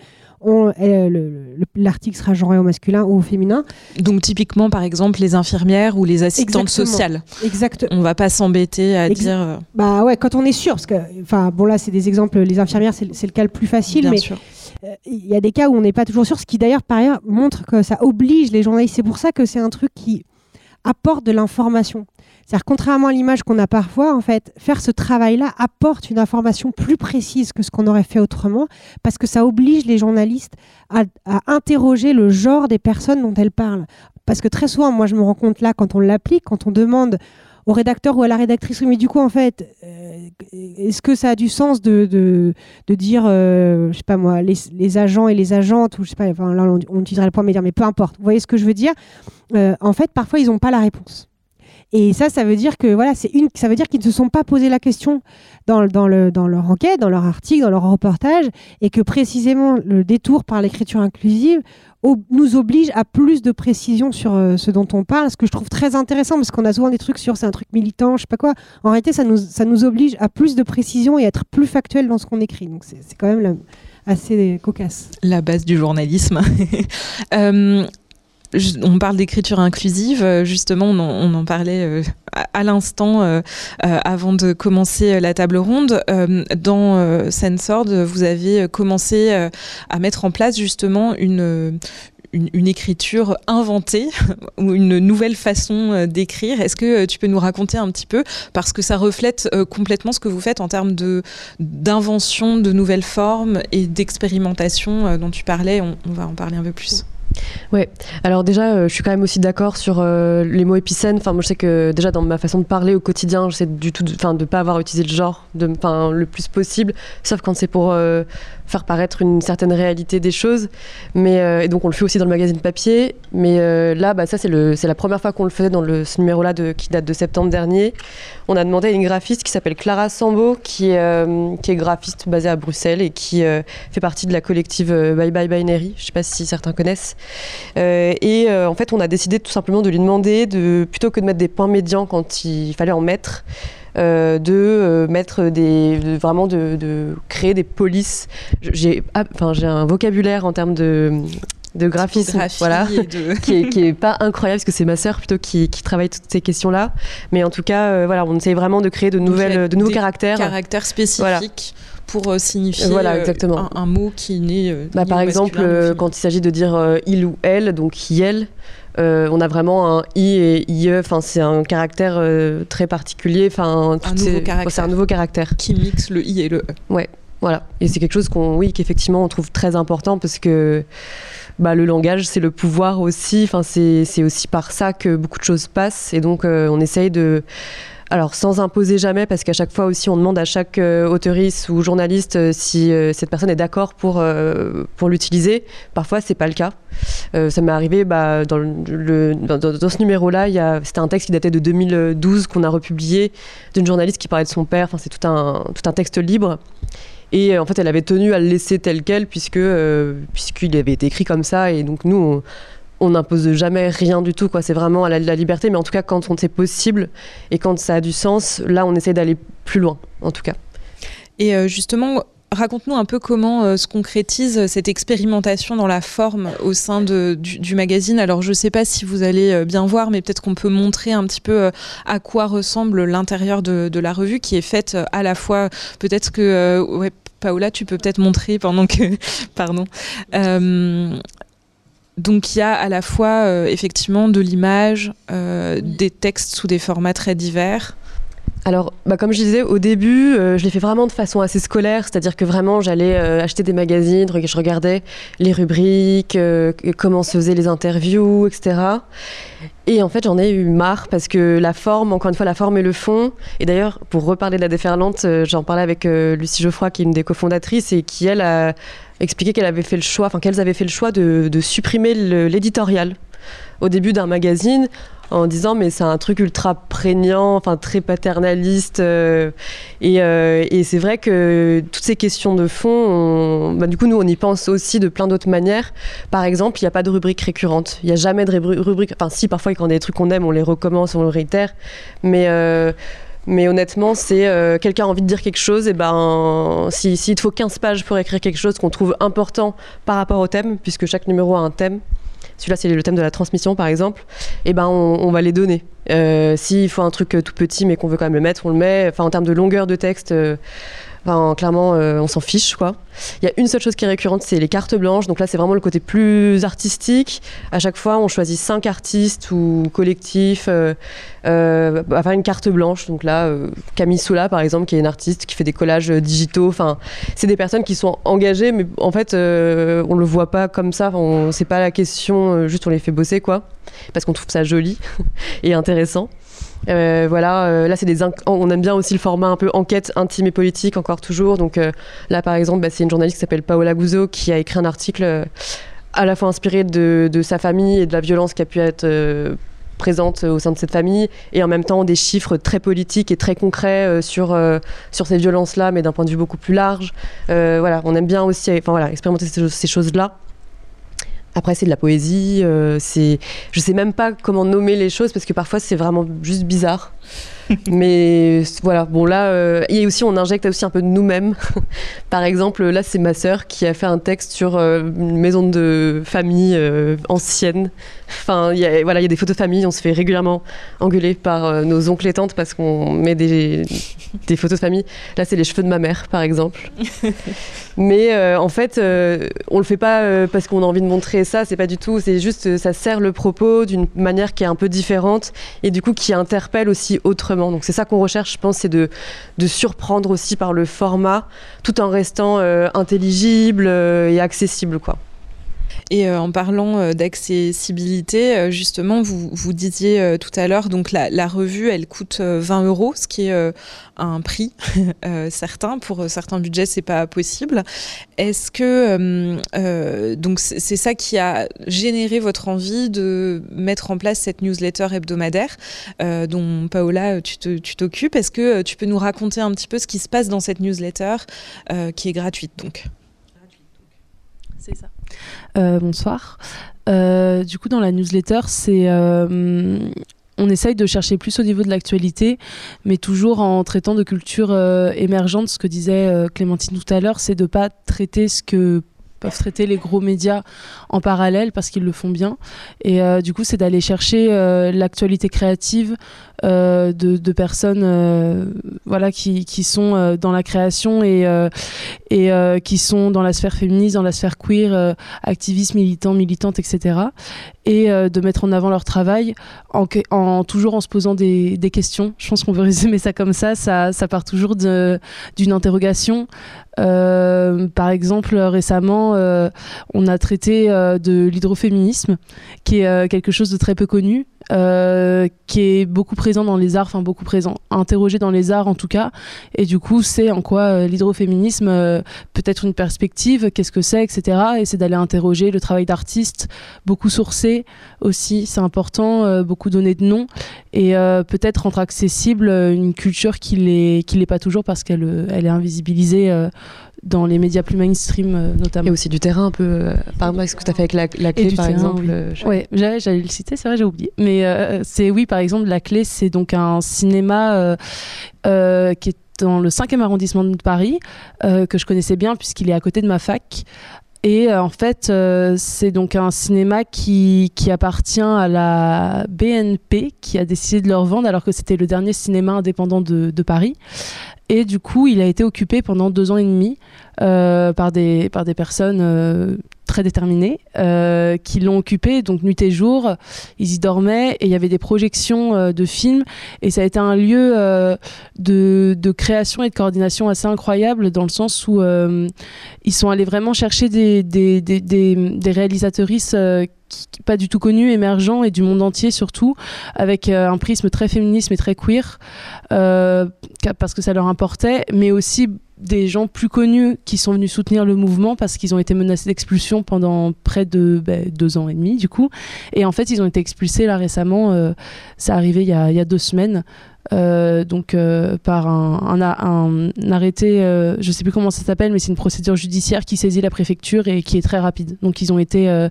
L'article sera genré au masculin ou au féminin. Donc typiquement, par exemple, les infirmières ou les assistantes sociales. Exactement. On va pas s'embêter à dire. Euh, bah ouais, quand on est sûr, parce que, enfin, bon là, c'est des exemples. Les infirmières, c'est le cas le plus facile, Bien mais sûr. Euh, il y a des cas où on n'est pas toujours sûr, ce qui d'ailleurs par ailleurs montre que ça oblige les journalistes. C'est pour ça que c'est un truc qui apporte de l'information. C'est-à-dire, contrairement à l'image qu'on a parfois, en fait, faire ce travail-là apporte une information plus précise que ce qu'on aurait fait autrement, parce que ça oblige les journalistes à, à, interroger le genre des personnes dont elles parlent. Parce que très souvent, moi, je me rends compte là, quand on l'applique, quand on demande au rédacteur ou à la rédactrice, mais du coup, en fait, euh, est-ce que ça a du sens de, de, dire, euh, je sais pas moi, les, agents et les agentes, ou je sais pas, enfin, là, on, utiliserait le point média, mais peu importe. Vous voyez ce que je veux dire? Euh, En fait, parfois, ils n'ont pas la réponse. Et ça, ça veut dire que voilà, c'est une, ça veut dire qu'ils ne se sont pas posé la question dans, dans, le, dans leur enquête, dans leur article, dans leur reportage, et que précisément le détour par l'écriture inclusive nous oblige à plus de précision sur euh, ce dont on parle, ce que je trouve très intéressant, parce qu'on a souvent des trucs sur c'est un truc militant, je sais pas quoi. En réalité, ça nous, ça nous oblige à plus de précision et à être plus factuel dans ce qu'on écrit. Donc c'est quand même assez cocasse. La base du journalisme. euh, on parle d'écriture inclusive, euh, justement, on en, parlait euh, à, l'instant euh, avant de commencer la table ronde. dans Sensord, vous avez commencé à mettre en place justement une, une, écriture inventée ou une nouvelle façon d'écrire. Est-ce que tu peux nous raconter un petit peu parce que ça reflète complètement ce que vous faites en termes d'invention de nouvelles formes et d'expérimentation dont tu parlais. on, va en parler un peu plus. Ouais. Alors déjà, euh, je suis quand même aussi d'accord sur euh, les mots épicènes. Enfin, moi, je sais que déjà dans ma façon de parler au quotidien, j'essaie du tout, de, pas avoir utilisé le genre, le plus possible, sauf quand c'est pour euh, faire paraître une certaine réalité des choses. Mais et donc on le fait aussi dans le magazine papier. Mais là, bah, ça c'est la première fois qu'on le faisait dans le, ce numéro-là qui date de septembre dernier. On a demandé à une graphiste qui s'appelle Clara Sambo, qui est, qui est graphiste basée à Bruxelles et qui fait partie de la collective Bye Bye Binary. Je sais pas si certains connaissent. Et en fait, on a décidé tout simplement de lui demander de plutôt que de mettre des points médians quand il fallait en mettre. Euh, de euh, mettre des, vraiment de, créer des polices. J'ai, ah, enfin, j'ai un vocabulaire en termes de de graphisme, voilà, qui, est, qui est pas incroyable parce que c'est ma sœur plutôt qui, qui, travaille toutes ces questions-là. Mais en tout cas, voilà, on essaye vraiment de créer de nouvelles, de nouveaux caractères, caractères spécifiques pour euh, signifier voilà, euh, exactement. Un, mot qui n'est. Euh, bah, par exemple, quand il s'agit de dire il ou elle, donc yel, on a vraiment un i et ie. Enfin, c'est un caractère très particulier. Enfin. C'est un nouveau caractère qui mixe le i et le e. Ouais, voilà. Et c'est quelque chose qu'on, oui, qu'effectivement, on trouve très important parce que. Bah, le langage, c'est le pouvoir aussi. Enfin, c'est, c'est aussi par ça que beaucoup de choses passent. Et donc, on essaye de, alors sans imposer jamais, parce qu'à chaque fois aussi on demande à chaque euh, auteuriste ou journaliste euh, si euh, cette personne est d'accord pour, pour l'utiliser. Parfois c'est pas le cas. ça m'est arrivé bah, dans, dans, ce numéro-là, c'était un texte qui datait de 2012 qu'on a republié d'une journaliste qui parlait de son père. Enfin c'est tout un, tout un texte libre. Et en fait, elle avait tenu à le laisser tel quel puisque puisqu'il avait été écrit comme ça. Et donc nous, on n'impose jamais rien du tout, quoi. C'est vraiment à la, liberté, mais en tout cas, quand c'est possible et quand ça a du sens, là, on essaie d'aller plus loin, en tout cas. Et euh, justement, raconte-nous un peu comment euh, se concrétise cette expérimentation dans la forme au sein du, magazine. Alors, je ne sais pas si vous allez euh, bien voir, mais peut-être qu'on peut montrer un petit peu à quoi ressemble l'intérieur de, la revue, qui est faite à la fois, peut-être que... Ouais, Paola, tu peux peut-être montrer pendant que. Pardon. Donc il y a à la fois euh, effectivement de l'image, euh, des textes sous des formats très divers. Alors, bah, comme je disais, au début, euh, je l'ai fait vraiment de façon assez scolaire, c'est-à-dire que vraiment, j'allais acheter des magazines, je regardais les rubriques, comment se faisaient les interviews, etc. Et en fait, j'en ai eu marre parce que la forme, encore une fois, la forme et le fond. Et d'ailleurs, pour reparler de la déferlante, j'en parlais avec Lucie Geoffroy, qui est une des cofondatrices et qui, elle, a expliquer qu'elle avait fait le choix, enfin qu'elles avaient fait le choix de, supprimer l'éditorial au début d'un magazine en disant mais c'est un truc ultra prégnant, enfin très paternaliste euh, euh, et, c'est vrai que toutes ces questions de fond, bah, du coup nous on y pense aussi de plein d'autres manières. Par exemple, il n'y a pas de rubrique récurrente, il n'y a jamais de rubrique, enfin si parfois quand a des trucs qu'on aime on les recommence, on les réitère, mais euh, mais honnêtement, c'est euh, quelqu'un a envie de dire quelque chose, et ben s'il si, te faut 15 pages pour écrire quelque chose qu'on trouve important par rapport au thème, puisque chaque numéro a un thème. Celui-là, c'est le thème de la transmission, par exemple. Et ben, on, va les donner. Euh, s'il faut un truc tout petit, mais qu'on veut quand même le mettre, on le met. Enfin, en termes de longueur de texte, euh, clairement, euh, on s'en fiche, quoi. Il y a une seule chose qui est récurrente, c'est les cartes blanches. Donc là, c'est vraiment le côté plus artistique. À chaque fois, on choisit cinq artistes ou collectifs euh, euh à faire une carte blanche. Donc là, euh, Camille Soula, par exemple, qui est une artiste qui fait des collages digitaux. Enfin, c'est des personnes qui sont engagées, mais en fait, on le voit pas comme ça. Enfin, c'est pas la question, juste on les fait bosser, quoi. Parce qu'on trouve ça joli et intéressant. Euh, voilà, euh, là c'est des on aime bien aussi le format un peu enquête intime et politique encore toujours. Donc euh, là par exemple, bah, c'est une journaliste qui s'appelle Paola Guzzo qui a écrit un article à la fois inspiré de, sa famille et de la violence qui a pu être présente au sein de cette famille et en même temps des chiffres très politiques et très concrets sur, sur ces violences-là, mais d'un point de vue beaucoup plus large. voilà, on aime bien aussi voilà, expérimenter ces choses-là. Après, c'est de la poésie. Euh, c'est, je sais même pas comment nommer les choses parce que parfois c'est vraiment juste bizarre. Mais voilà, bon là, euh, et aussi on injecte aussi un peu de nous-mêmes. Par exemple, là c'est ma sœur qui a fait un texte sur euh, une maison de famille euh, ancienne. Enfin, y a, voilà, il y a des photos de famille, on se fait régulièrement engueuler par nos oncles et tantes parce qu'on met des, des, photos de famille. Là c'est les cheveux de ma mère, par exemple. Mais en fait, on le fait pas parce qu'on a envie de montrer ça, c'est pas du tout, c'est juste ça sert le propos d'une manière qui est un peu différente et du coup qui interpelle aussi autrement donc c'est ça qu'on recherche, je pense, c'est de, de, surprendre aussi par le format, tout en restant euh, intelligible euh, et accessible, quoi. Et euh, en parlant d'accessibilité, justement, vous, vous disiez tout à l'heure, donc la, la, revue, elle coûte 20 euros, ce qui est un prix certain. Pour certains budgets, c'est pas possible. Est-ce que donc c'est ça qui a généré votre envie de mettre en place cette newsletter hebdomadaire dont Paola, tu t'occupes? Est-ce que tu peux nous raconter un petit peu ce qui se passe dans cette newsletter qui est gratuite donc C'est ça. Euh, bonsoir. Euh, du coup, dans la newsletter, c'est euh, on essaye de chercher plus au niveau de l'actualité, mais toujours en traitant de culture émergente. Ce que disait Clémentine tout à l'heure, c'est de pas traiter ce que peuvent traiter les gros médias en parallèle parce qu'ils le font bien. Et du coup, c'est d'aller chercher l'actualité créative de, de, personnes voilà, qui, qui sont dans la création et, et qui sont dans la sphère féministe, dans la sphère queer, activistes, militants, militantes, etc. Et de mettre en avant leur travail en, toujours en se posant des, des questions. Je pense qu'on peut résumer ça comme ça. Ça, ça part toujours d'une interrogation. Euh, par exemple, récemment, euh, on a traité euh, de l'hydroféminisme, qui est quelque chose de très peu connu. Euh, qui est beaucoup présent dans les arts, enfin beaucoup présent, interrogé dans les arts en tout cas. Et du coup, c'est en quoi euh, l'hydroféminisme euh, peut être une perspective, qu'est-ce que c'est, etc. Et c'est d'aller interroger le travail d'artistes, beaucoup sourcé aussi, c'est important, beaucoup donner de noms, et peut-être rendre accessible une culture qui l'est, qui l'est pas toujours parce qu'elle elle est invisibilisée dans les médias plus mainstream euh, notamment. Et aussi du terrain un peu, euh, par exemple, ce que tu as fait avec la, clé par exemple. Oui, euh, ouais, j'allais le citer, c'est vrai, j'ai oublié. Mais c'est oui, par exemple, la clé, c'est donc un cinéma qui est dans le 5e arrondissement de Paris, que je connaissais bien puisqu'il est à côté de ma fac. Et en fait, c'est donc un cinéma qui, qui, appartient à la BNP, qui a décidé de leur vendre alors que c'était le dernier cinéma indépendant de, de Paris. Et du coup, il a été occupé pendant deux ans et demi euh, par, des, par des personnes euh, très déterminées euh, qui l'ont occupé, donc nuit et jour. Ils y dormaient et il y avait des projections de films. Et ça a été un lieu de, de, création et de coordination assez incroyable dans le sens où ils sont allés vraiment chercher des, des, des, des, réalisatrices pas du tout connus, émergents et du monde entier surtout, avec euh, un prisme très féministe et très queer, euh, parce que ça leur importait, mais aussi des gens plus connus qui sont venus soutenir le mouvement parce qu'ils ont été menacés d'expulsion pendant près de ben, deux ans et demi du coup. Et en fait, ils ont été expulsés là récemment, euh, ça arrivé il y, a, il y a deux semaines. Euh, donc euh, par un, un, un arrêté, euh, je sais plus comment ça s'appelle, mais c'est une procédure judiciaire qui saisit la préfecture et qui est très rapide. Donc ils ont été,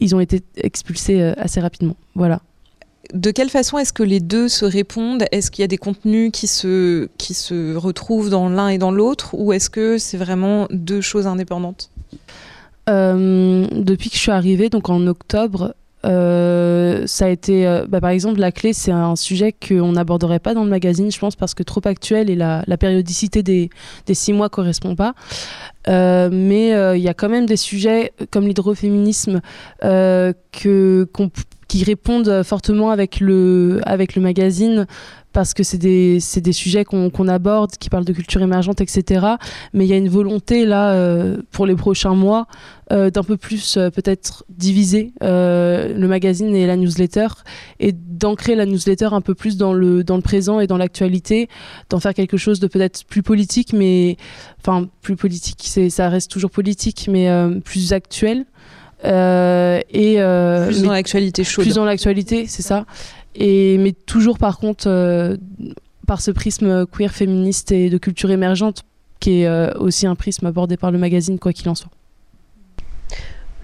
ils ont été expulsés assez rapidement. Voilà. De quelle façon est-ce que les deux se répondent? Est-ce qu'il y a des contenus qui se, qui se retrouvent dans l'un et dans l'autre? Ou est-ce que c'est vraiment deux choses indépendantes? Depuis que je suis arrivée, donc en octobre, euh, ça a été, euh, bah, par exemple, la clé, c'est un sujet qu'on n'aborderait pas dans le magazine, je pense, parce que trop actuel et la, périodicité des, six mois correspond pas. Euh, mais il y a quand même des sujets comme l'hydroféminisme que, qui répondent fortement avec le, avec le magazine parce que c'est des, des, sujets qu'on aborde, qui parlent de culture émergente, etc. Mais il y a une volonté là euh, pour les prochains mois euh, d'un peu plus euh, peut-être diviser le magazine et la newsletter et d'ancrer la newsletter un peu plus dans le, dans le présent et dans l'actualité, d'en faire quelque chose de peut-être plus politique, mais enfin plus politique, ça reste toujours politique, mais plus actuel. Et plus dans l'actualité chaude. Plus dans l'actualité, c'est ça. Et, mais toujours par contre euh, par ce prisme queer féministe et de culture émergente qui est euh, aussi un prisme abordé par le magazine quoi qu'il en soit.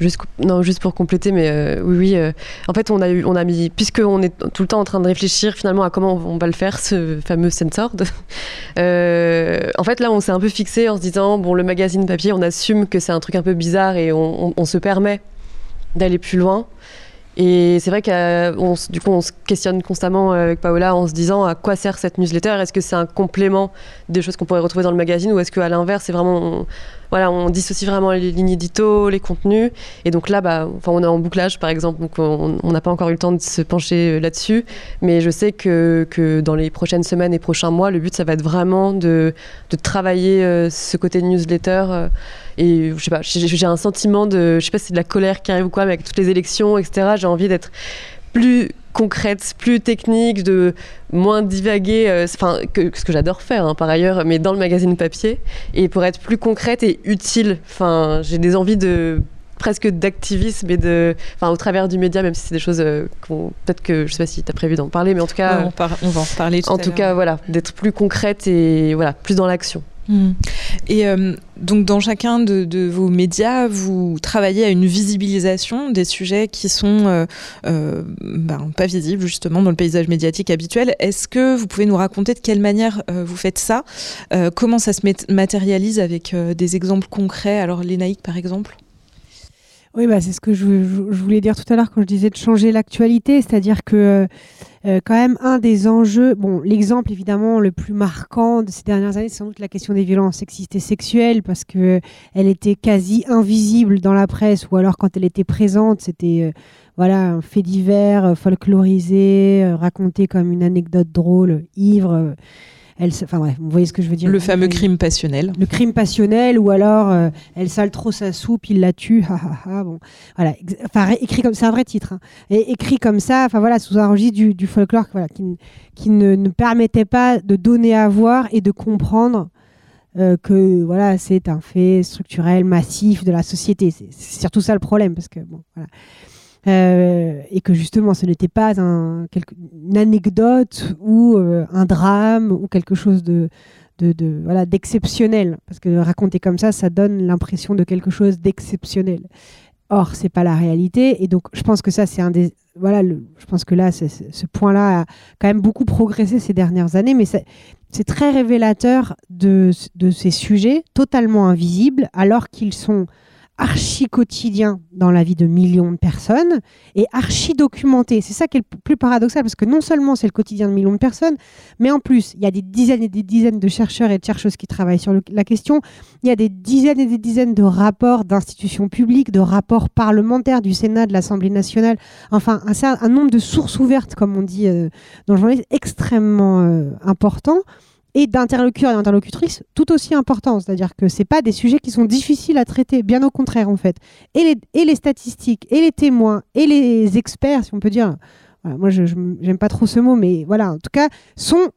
Juste, non, juste pour compléter, mais euh, oui, oui. en fait, on a eu, on a mis, puisqu'on est tout le temps en train de réfléchir finalement à comment on va le faire, ce fameux censored. en fait, là, on s'est un peu fixé en se disant, bon, le magazine papier, on assume que c'est un truc un peu bizarre et on, on se permet d'aller plus loin. Et c'est vrai qu'on du coup, on se questionne constamment euh, avec Paola en se disant à quoi sert cette newsletter? Est-ce que c'est un complément des choses qu'on pourrait retrouver dans le magazine ou est-ce qu'à l'inverse, c'est vraiment voilà, on dissocie vraiment les lignes édito, les contenus. Et donc là, bah, enfin, on est en bouclage, par exemple, donc on n'a pas encore eu le temps de se pencher euh, là-dessus. Mais je sais que, dans les prochaines semaines et prochains mois, le but, ça va être vraiment de, de travailler euh, ce côté newsletter. Euh, et je sais pas, j'ai un sentiment de, je sais pas si c'est de la colère qui arrive ou quoi, mais avec toutes les élections, etc., j'ai envie d'être plus concrète, plus technique, de moins divaguer, euh, enfin que, ce que j'adore faire hein, par ailleurs, mais dans le magazine papier, et pour être plus concrète et utile. Enfin, j'ai des envies de presque d'activisme et de, enfin au travers du média, même si c'est des choses euh, peut-être que je sais pas si tu as prévu d'en parler, mais en tout cas, on, on, va en parler. Tout en tout cas, voilà, d'être plus concrète et voilà, plus dans l'action. Mm. Et euh, donc dans chacun de, vos médias, vous travaillez à une visibilisation des sujets qui sont euh, euh, ben, pas visibles justement dans le paysage médiatique habituel. Est-ce que vous pouvez nous raconter de quelle manière vous faites ça? Comment ça se matérialise avec des exemples concrets? Alors Lénaïque par exemple? Oui, bah, c'est ce que je, voulais dire tout à l'heure quand je disais de changer l'actualité, c'est-à-dire que euh, quand même un des enjeux, bon, l'exemple évidemment le plus marquant de ces dernières années, c'est sans doute la question des violences sexistes et sexuelles, parce que elle était quasi invisible dans la presse, ou alors quand elle était présente, c'était euh, voilà un fait divers, euh, folklorisé, raconté comme une anecdote drôle, ivre elle, enfin vous voyez ce que je veux dire. Le fameux crime passionnel. Le crime passionnel, ou alors euh, elle sale trop sa soupe, il la tue, bon, voilà, enfin écrit comme, c'est un vrai titre, hein. et écrit comme ça, enfin voilà, sous un registre du, folklore, voilà, qui, qui ne, ne, permettait pas de donner à voir et de comprendre. Euh, que voilà, c'est un fait structurel, massif de la société. C'est surtout ça le problème, parce que bon, voilà. Euh, et que justement ce n'était pas un, une anecdote ou euh, un drame ou quelque chose de, voilà d'exceptionnel. Parce que raconter comme ça ça donne l'impression de quelque chose d'exceptionnel. Or c'est pas la réalité. Et donc je pense que ça c'est un des voilà je pense que là ce point là a quand même beaucoup progressé ces dernières années mais c'est très révélateur de ces sujets totalement invisibles alors qu'ils sont archi quotidien dans la vie de millions de personnes et archi documenté. C'est ça qui est le plus paradoxal parce que non seulement c'est le quotidien de millions de personnes, mais en plus, il y a des dizaines et des dizaines de chercheurs et de chercheuses qui travaillent sur la question. Il y a des dizaines et des dizaines de rapports d'institutions publiques, de rapports parlementaires du Sénat, de l'Assemblée nationale. Enfin, un, nombre de sources ouvertes, comme on dit euh, dans le journalisme, extrêmement euh, important et d'interlocuteurs et d'interlocutrices tout aussi importants. C'est-à-dire que ce pas des sujets qui sont difficiles à traiter, bien au contraire en fait. Et les, statistiques, et les témoins, et les experts, si on peut dire, moi je n'aime pas trop ce mot, mais voilà, en tout cas, sont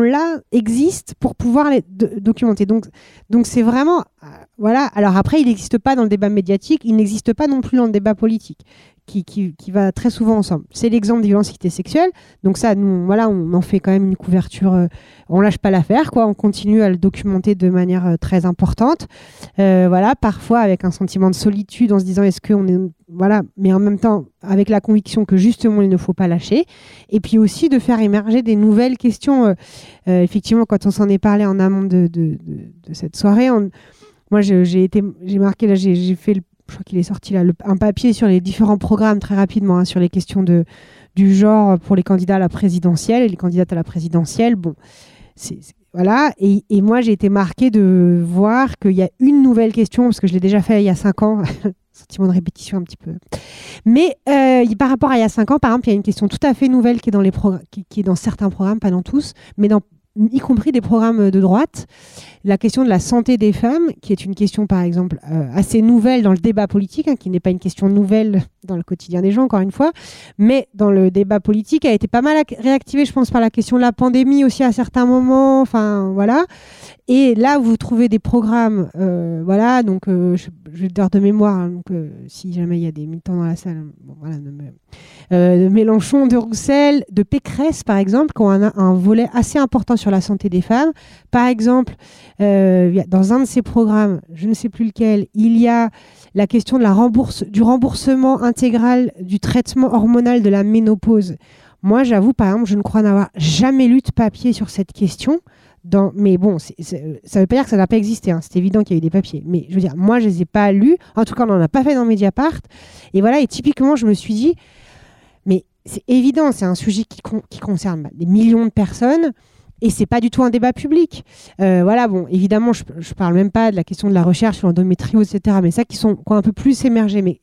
là, existent pour pouvoir les documenter. Donc donc c'est vraiment, euh, voilà, alors après, il n'existe pas dans le débat médiatique, il n'existe pas non plus dans le débat politique qui, qui, qui, va très souvent ensemble. C'est l'exemple des violences sexuelles. Donc ça, nous, voilà, on en fait quand même une couverture. Euh, on lâche pas l'affaire, quoi. On continue à le documenter de manière euh, très importante. Euh, voilà, parfois avec un sentiment de solitude, en se disant est-ce qu'on est, voilà, mais en même temps avec la conviction que justement il ne faut pas lâcher. Et puis aussi de faire émerger des nouvelles questions. effectivement, quand on s'en est parlé en amont de, cette soirée, moi j'ai été, j'ai marqué là, j'ai fait le je crois qu'il est sorti là, un papier sur les différents programmes très rapidement, hein, sur les questions de, du genre pour les candidats à la présidentielle et les candidates à la présidentielle. Bon, voilà. Et, et moi, j'ai été marquée de voir qu'il y a une nouvelle question, parce que je l'ai déjà fait il y a cinq ans. sentiment de répétition un petit peu. Mais euh, par rapport à il y a cinq ans, par exemple, il y a une question tout à fait nouvelle qui est dans, les qui, qui est dans certains programmes, pas dans tous, mais dans y compris des programmes de droite, la question de la santé des femmes, qui est une question par exemple euh, assez nouvelle dans le débat politique, hein, qui n'est pas une question nouvelle dans le quotidien des gens, encore une fois, mais dans le débat politique a été pas mal réactivée, je pense, par la question de la pandémie aussi à certains moments, enfin voilà. Et là, vous trouvez des programmes, euh, voilà, donc euh, je, vais dire de mémoire, hein, donc si jamais il y a des militants dans la salle, voilà, de Mélenchon, de Roussel, de Pécresse par exemple, qui ont un, un volet assez important sur la santé des femmes. Par exemple, euh, dans un de ces programmes, je ne sais plus lequel, il y a la question de la rembourse, du remboursement intégral du traitement hormonal de la ménopause. Moi, j'avoue, par exemple, je ne crois n'avoir jamais lu de papier sur cette question. Dans, mais bon, ça ne veut pas dire que ça n'a pas existé. Hein. C'est évident qu'il y a eu des papiers. Mais je veux dire, moi, je ne les ai pas lus. En tout cas, on n'en a pas fait dans Mediapart. Et voilà, et typiquement, je me suis dit, mais c'est évident, c'est un sujet qui, qui concerne des millions de personnes et c'est pas du tout un débat public. Euh, voilà, bon, évidemment, je, je parle même pas de la question de la recherche sur l'endométriose, etc. Mais ça qui sont un peu plus émergé. Mais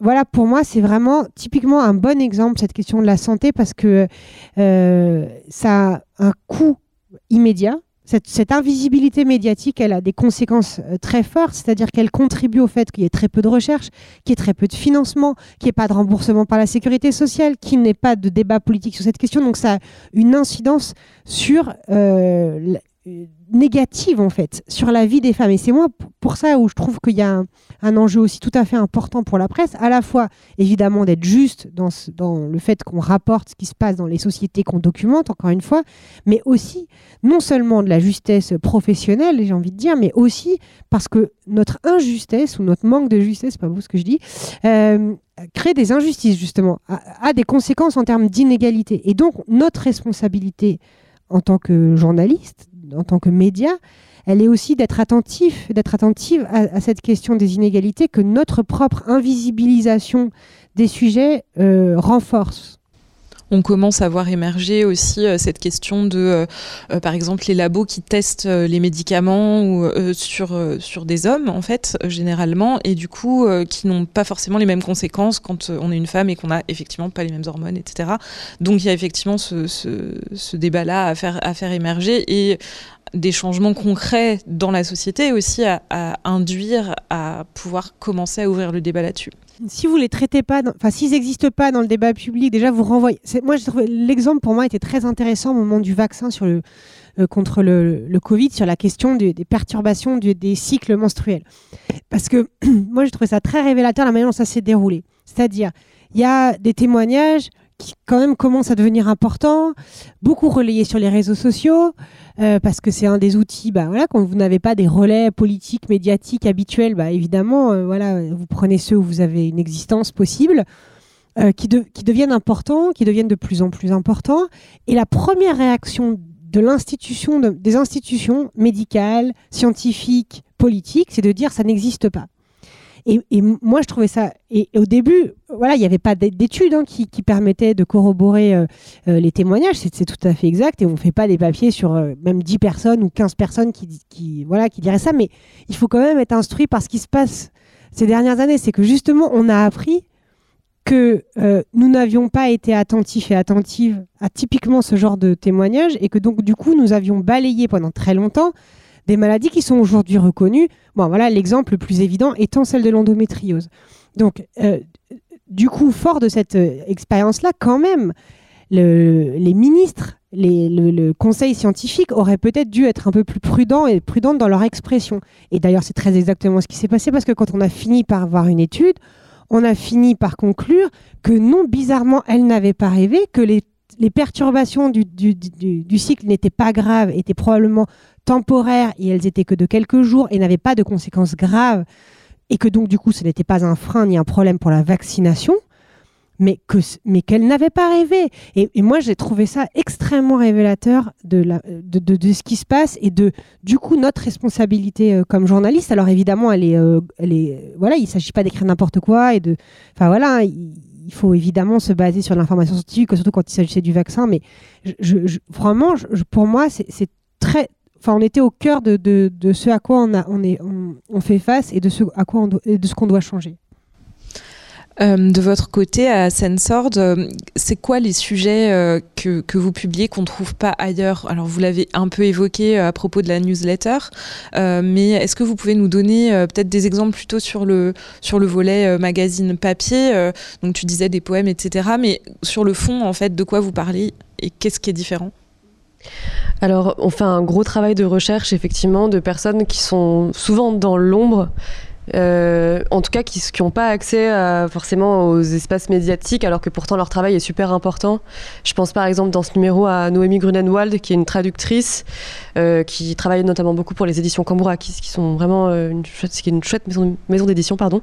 voilà, pour moi, c'est vraiment typiquement un bon exemple cette question de la santé parce que euh, ça a un coût immédiat cette, invisibilité médiatique, elle a des conséquences euh, très fortes, c'est-à-dire qu'elle contribue au fait qu'il y ait très peu de recherche, qu'il y ait très peu de financement, qu'il n'y ait pas de remboursement par la sécurité sociale, qu'il n'ait pas de débat politique sur cette question. Donc ça a une incidence sur euh, négative en fait sur la vie des femmes. Et c'est moi pour ça où je trouve qu'il y a un, enjeu aussi tout à fait important pour la presse à la fois évidemment d'être juste dans, le fait qu'on rapporte ce qui se passe dans les sociétés qu'on documente encore une fois mais aussi non seulement de la justesse professionnelle j'ai envie de dire mais aussi parce que notre injustice ou notre manque de justesse c'est pas beau ce que je dis euh, crée des injustices justement a des conséquences en termes d'inégalité. Et donc notre responsabilité en tant que journaliste, en tant que média, elle est aussi d'être attentif, d'être attentive à, cette question des inégalités que notre propre invisibilisation des sujets euh, renforce on commence à voir émerger aussi euh, cette question de, euh, euh, par exemple, les labos qui testent les médicaments sur, des hommes, en fait, généralement, et du coup, qui n'ont pas forcément les mêmes conséquences quand on est une femme et qu'on n'a effectivement pas les mêmes hormones, etc. Donc il y a effectivement ce, ce, débat-là à faire, à faire émerger et des changements concrets dans la société aussi à, induire à pouvoir commencer à ouvrir le débat là-dessus si vous les traitez pas, enfin s'ils n'existent pas dans le débat public, déjà vous renvoyez. Moi, l'exemple pour moi était très intéressant au moment du vaccin euh, contre le, Covid, sur la question des perturbations des cycles menstruels, parce que moi j'ai trouvé ça très révélateur la manière dont ça s'est déroulé. C'est-à-dire, il y a des témoignages qui quand même commencent à devenir importants, beaucoup relayés sur les réseaux sociaux. Euh, parce que c'est un des outils, bah, voilà, quand vous n'avez pas des relais politiques, médiatiques habituels, bah, évidemment, euh, voilà, vous prenez ceux où vous avez une existence possible. Euh, qui, qui, deviennent importants, qui deviennent de plus en plus importants. Et la première réaction de l'institution, des institutions médicales, scientifiques, politiques, c'est de dire ça n'existe pas. Et, moi, je trouvais ça. Et, au début, voilà, il n'y avait pas d'études hein, qui, permettaient de corroborer euh, euh, les témoignages. C'est tout à fait exact. Et on ne fait pas des papiers sur euh, même 10 personnes ou 15 personnes qui, voilà, qui diraient ça. Mais il faut quand même être instruit par ce qui se passe ces dernières années. C'est que justement, on a appris que nous n'avions pas été attentifs et attentives à typiquement ce genre de témoignages et que donc du coup nous avions balayé pendant très longtemps des maladies qui sont aujourd'hui reconnues. Bon, voilà l'exemple le plus évident étant celle de l'endométriose. Donc, euh, du coup, fort de cette euh, expérience-là, quand même, les ministres, le, conseil scientifique auraient peut-être dû être un peu plus prudents et prudentes dans leur expression. Et d'ailleurs, c'est très exactement ce qui s'est passé parce que quand on a fini par avoir une étude, on a fini par conclure que non, bizarrement, elle n'avait pas rêvé, que les, perturbations du, cycle n'étaient pas graves, étaient probablement temporaires et elles étaient que de quelques jours et n'avaient pas de conséquences graves et que donc du coup ce n'était pas un frein ni un problème pour la vaccination, mais que mais qu'elle n'avait pas rêvé. Et, moi j'ai trouvé ça extrêmement révélateur de, de, ce qui se passe et de du coup notre responsabilité euh, comme journaliste. Alors évidemment elle est, euh, elle est voilà il s'agit pas d'écrire n'importe quoi et de enfin voilà il, faut évidemment se baser sur l'information scientifique, surtout quand il s'agissait du vaccin. Mais vraiment, pour moi, c'est très, enfin, on était au cœur de, ce à quoi on, fait face et de ce à quoi on de ce qu'on doit changer. Euh, de votre côté, à Sensord, euh, c'est quoi les sujets euh, que, que, vous publiez qu'on ne trouve pas ailleurs? Alors, vous l'avez un peu évoqué à propos de la newsletter, mais est-ce que vous pouvez nous donner peut-être des exemples plutôt sur le, sur le volet magazine papier Donc, tu disais des poèmes, etc. Mais sur le fond, en fait, de quoi vous parlez et qu'est-ce qui est différent? Alors, on fait un gros travail de recherche, effectivement, de personnes qui sont souvent dans l'ombre, euh, en tout cas qui n'ont pas accès forcément aux espaces médiatiques, alors que pourtant leur travail est super important. Je pense par exemple dans ce numéro à Noémie Grunenwald, qui est une traductrice, euh, qui travaille notamment beaucoup pour les éditions Cambourakis, qui sont vraiment euh, une chouette, maison, d'édition, pardon.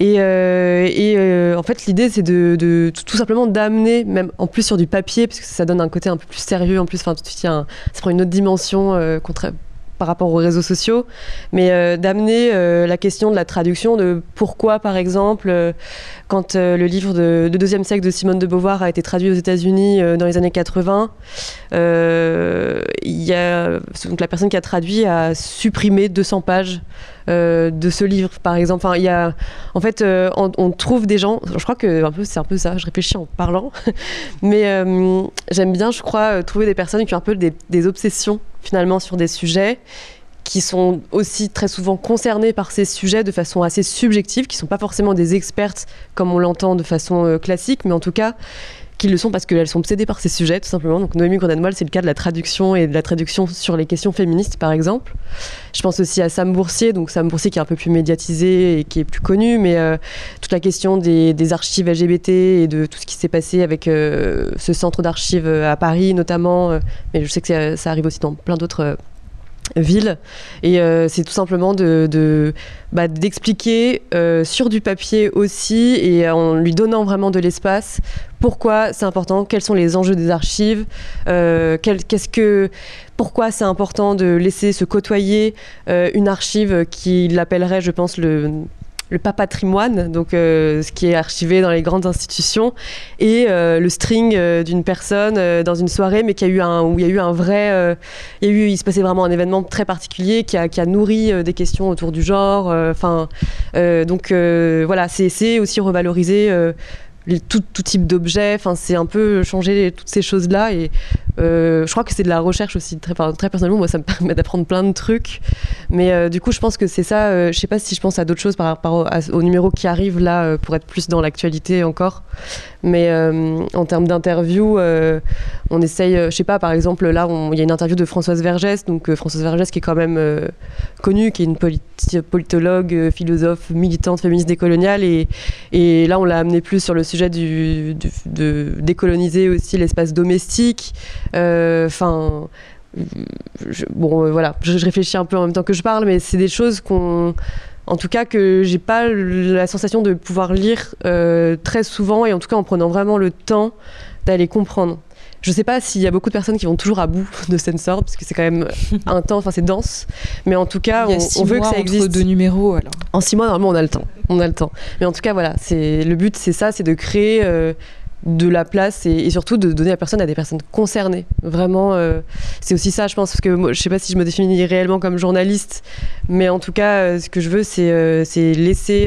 Et, en fait, l'idée, c'est de, tout simplement d'amener, même en plus sur du papier, parce que ça donne un côté un peu plus sérieux, en plus, enfin, ça prend une autre dimension euh, par rapport aux réseaux sociaux, mais euh, d'amener euh, la question de la traduction, de pourquoi, par exemple, euh, quand le livre de, deuxième siècle de Simone de Beauvoir a été traduit aux États-Unis dans les années 80, il y a donc la personne qui a traduit a supprimé 200 pages de ce livre, par exemple. Enfin, il y a, en fait, on, trouve des gens. Je crois que un peu, c'est un peu ça. Je réfléchis en parlant, mais j'aime bien, je crois, trouver des personnes qui ont un peu des, obsessions finalement sur des sujets qui sont aussi très souvent concernés par ces sujets de façon assez subjective, qui ne sont pas forcément des expertes comme on l'entend de façon euh, classique, mais en tout cas qui le sont parce qu'elles sont obsédées par ces sujets, tout simplement. Donc Noémie Grenadmoelle, c'est le cas de la traduction et de la traduction sur les questions féministes, par exemple. Je pense aussi à Sam Boursier, donc Sam Boursier qui est un peu plus médiatisé et qui est plus connu, mais euh, toute la question des, archives LGBT et de tout ce qui s'est passé avec euh, ce centre d'archives à Paris, notamment. mais je sais que ça, arrive aussi dans plein d'autres ville. Et c'est tout simplement de, bah, d'expliquer sur du papier aussi et en lui donnant vraiment de l'espace pourquoi c'est important, quels sont les enjeux des archives, qu'est-ce que, pourquoi c'est important de laisser se côtoyer une archive qui l'appellerait, je pense, le le patrimoine, donc euh, ce qui est archivé dans les grandes institutions, et euh, le string euh, d'une personne dans une soirée, mais qui a eu un, où il y a eu un vrai, il se passait vraiment un événement très particulier qui a, qui a nourri des questions autour du genre. Enfin, donc voilà, c'est aussi revaloriser tout, tout, type d'objet. Enfin, c'est un peu changer toutes ces choses-là. Et euh, je crois que c'est de la recherche aussi. Très, personnellement, moi, ça me permet d'apprendre plein de trucs. Mais euh, du coup, je pense que c'est ça. Euh, je sais pas si je pense à d'autres choses par rapport au, numéro qui arrive là pour être plus dans l'actualité encore. Mais en termes d'interview, on essaye. je sais pas, par exemple, là, il y a une interview de Françoise Vergès. Donc, Françoise Vergès qui est quand même connue, qui est une politologue, philosophe, militante féministe décoloniale. Et, là, on l'a amené plus sur le sujet du, de décoloniser aussi l'espace domestique. Euh, enfin. bon, euh, voilà, je, réfléchis un peu en même temps que je parle, mais c'est des choses qu'on en tout cas que j'ai pas la sensation de pouvoir lire euh, très souvent et en tout cas en prenant vraiment le temps d'aller comprendre. Je sais pas s'il y a beaucoup de personnes qui vont toujours à bout de Sensor parce que c'est quand même un temps, enfin c'est dense, mais en tout cas on, veut que ça existe. Entre deux numéros alors. En six mois normalement on a le temps, on a le temps. Mais en tout cas voilà, c'est le but c'est ça, c'est de créer de la place et, surtout de donner la personne à des personnes concernées. Vraiment, euh, c'est aussi ça, je pense, parce que moi, je sais pas si je me définis réellement comme journaliste, mais en tout cas, euh, ce que je veux, c'est euh, laisser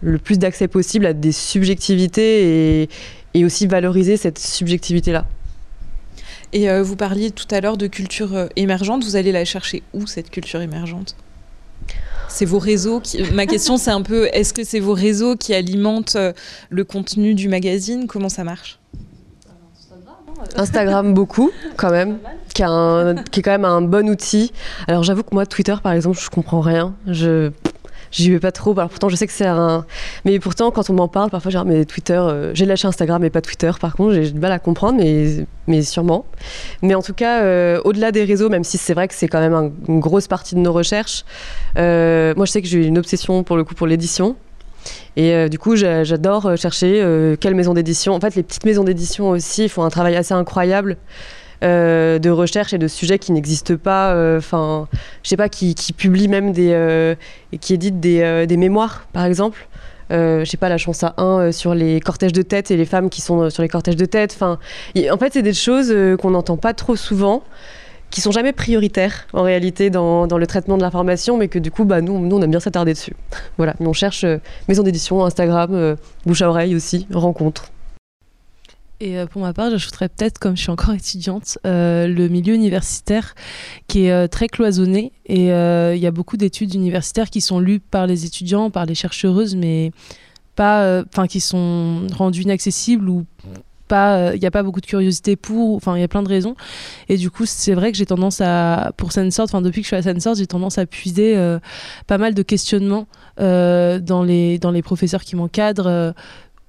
le plus d'accès possible à des subjectivités et, et aussi valoriser cette subjectivité-là. Et vous parliez tout à l'heure de culture émergente, vous allez la chercher où cette culture émergente? C'est vos réseaux qui... Ma question, c'est un peu, est-ce que c'est vos réseaux qui alimentent euh, le contenu du magazine? Comment ça marche? Instagram beaucoup quand même, qui, qui, est quand même un bon outil. Alors j'avoue que moi Twitter par exemple je comprends rien. Je j'y vais pas trop. Alors pourtant, je sais que c'est un. Mais pourtant, quand on m'en parle, parfois, j'ai mais Twitter, euh, j'ai lâché Instagram, mais pas Twitter. Par contre, j'ai du mal à comprendre, mais, mais sûrement. Mais en tout cas, euh, au-delà des réseaux, même si c'est vrai que c'est quand même une grosse partie de nos recherches, euh, moi, je sais que j'ai une obsession pour le coup pour l'édition. Et du coup, j'adore chercher quelle maison d'édition. En fait, les petites maisons d'édition aussi font un travail assez incroyable. Euh, de recherche et de sujets qui n'existent pas, euh, enfin, je sais pas, qui, publient même des, euh, qui éditent des, mémoires, par exemple. je sais pas, la chance à 1 sur les cortèges de tête et les femmes qui sont sur les cortèges de tête. Enfin, en fait, c'est des choses qu'on n'entend pas trop souvent qui sont jamais prioritaires en réalité dans, le traitement de l'information, mais que du coup, bah, nous, nous, on aime bien s'attarder dessus. voilà, on cherche maison d'édition, Instagram, bouche à oreille aussi, rencontres. Et euh, pour ma part, j'ajouterais peut-être, comme je suis encore étudiante, euh, le milieu universitaire qui est euh, très cloisonné. Et il y a beaucoup d'études universitaires qui sont lues par les étudiants, par les chercheuses, mais pas, enfin, qui sont rendues inaccessibles ou. Il n'y a pas beaucoup de curiosité pour. Enfin, il y a plein de raisons. Et du coup, c'est vrai que j'ai tendance à, pour Sensord, enfin, depuis que je suis à Sensord, j'ai tendance à puiser pas mal de questionnements dans, les, dans les professeurs qui m'encadrent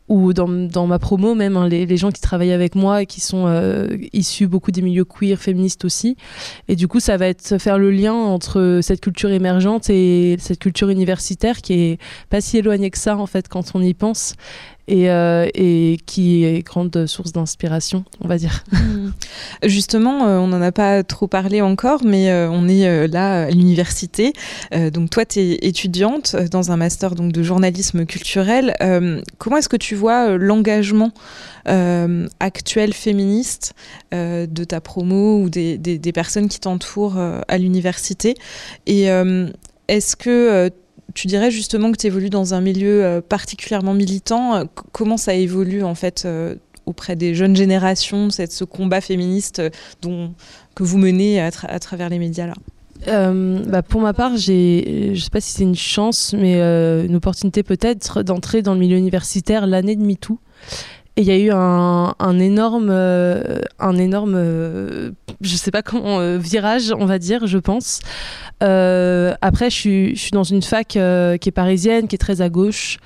ou dans, dans, ma promo même, hein, les, les, gens qui travaillent avec moi et qui sont euh, issus beaucoup des milieux queer, féministes aussi. Et du coup, ça va être faire le lien entre cette culture émergente et cette culture universitaire qui est pas si éloignée que ça en fait quand on y pense et, euh, et, qui est grande source d'inspiration, on va dire. Hmm. Justement, euh, on n'en a pas trop parlé encore, mais euh, on est là à l'université. donc toi, tu es étudiante dans un master donc, de journalisme culturel. comment est-ce que tu vois l'engagement actuel féministe de ta promo ou des, des personnes qui t'entourent à l'université? Et est-ce que tu dirais justement que tu évolues dans un milieu euh, particulièrement militant. Euh, comment ça évolue en fait euh, auprès des jeunes générations, ce combat féministe que vous menez à, travers les médias là? Bah pour ma part, j'ai, je sais pas si c'est une chance, mais une opportunité peut-être d'entrer dans le milieu universitaire l'année de MeToo. Et il y a eu un, énorme, un énorme, je sais pas comment, virage, on va dire, je pense, euh, après, je suis, dans une fac euh, qui est parisienne, qui est très à gauche,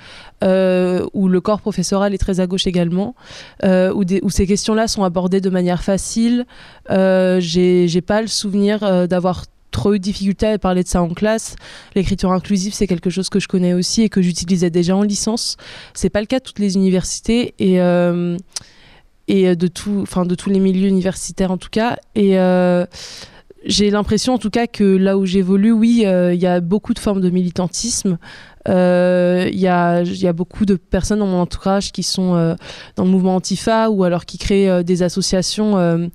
euh, où le corps professoral est très à gauche également, où, où, ces questions-là sont abordées de manière facile. J'ai pas le souvenir d'avoir trop eu de difficulté à parler de ça en classe. L'écriture inclusive, c'est quelque chose que je connais aussi et que j'utilisais déjà en licence. C'est pas le cas de toutes les universités et euh, et de tout, de tous les milieux universitaires en tout cas. Et euh, j'ai l'impression en tout cas que là où j'évolue, oui, euh, il y a beaucoup de formes de militantisme. Euh, il y, a, y, a, beaucoup de personnes dans mon entourage qui sont euh, dans le mouvement Antifa ou alors qui créent des associations.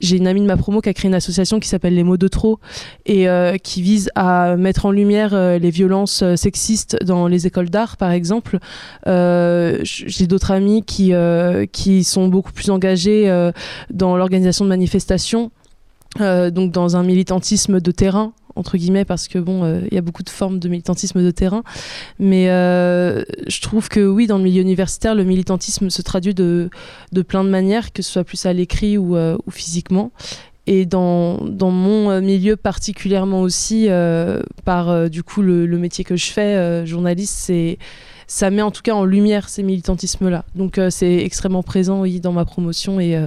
J'ai une amie de ma promo qui a créé une association qui s'appelle Les mots de trop et qui vise à mettre en lumière les violences sexistes dans les écoles d'art, par exemple. J'ai d'autres amis qui, qui sont beaucoup plus engagés dans l'organisation de manifestations. Euh, donc dans un militantisme de terrain entre guillemets parce que bon euh, il y a beaucoup de formes de militantisme de terrain. Mais euh, je trouve que oui dans le milieu universitaire le militantisme se traduit de, de plein de manières que ce soit plus à l'écrit ou, ou, physiquement. Et dans, dans, mon milieu particulièrement aussi par du coup le, métier que je fais journaliste c'est ça met en tout cas en lumière ces militantismes là donc c'est extrêmement présent oui dans ma promotion et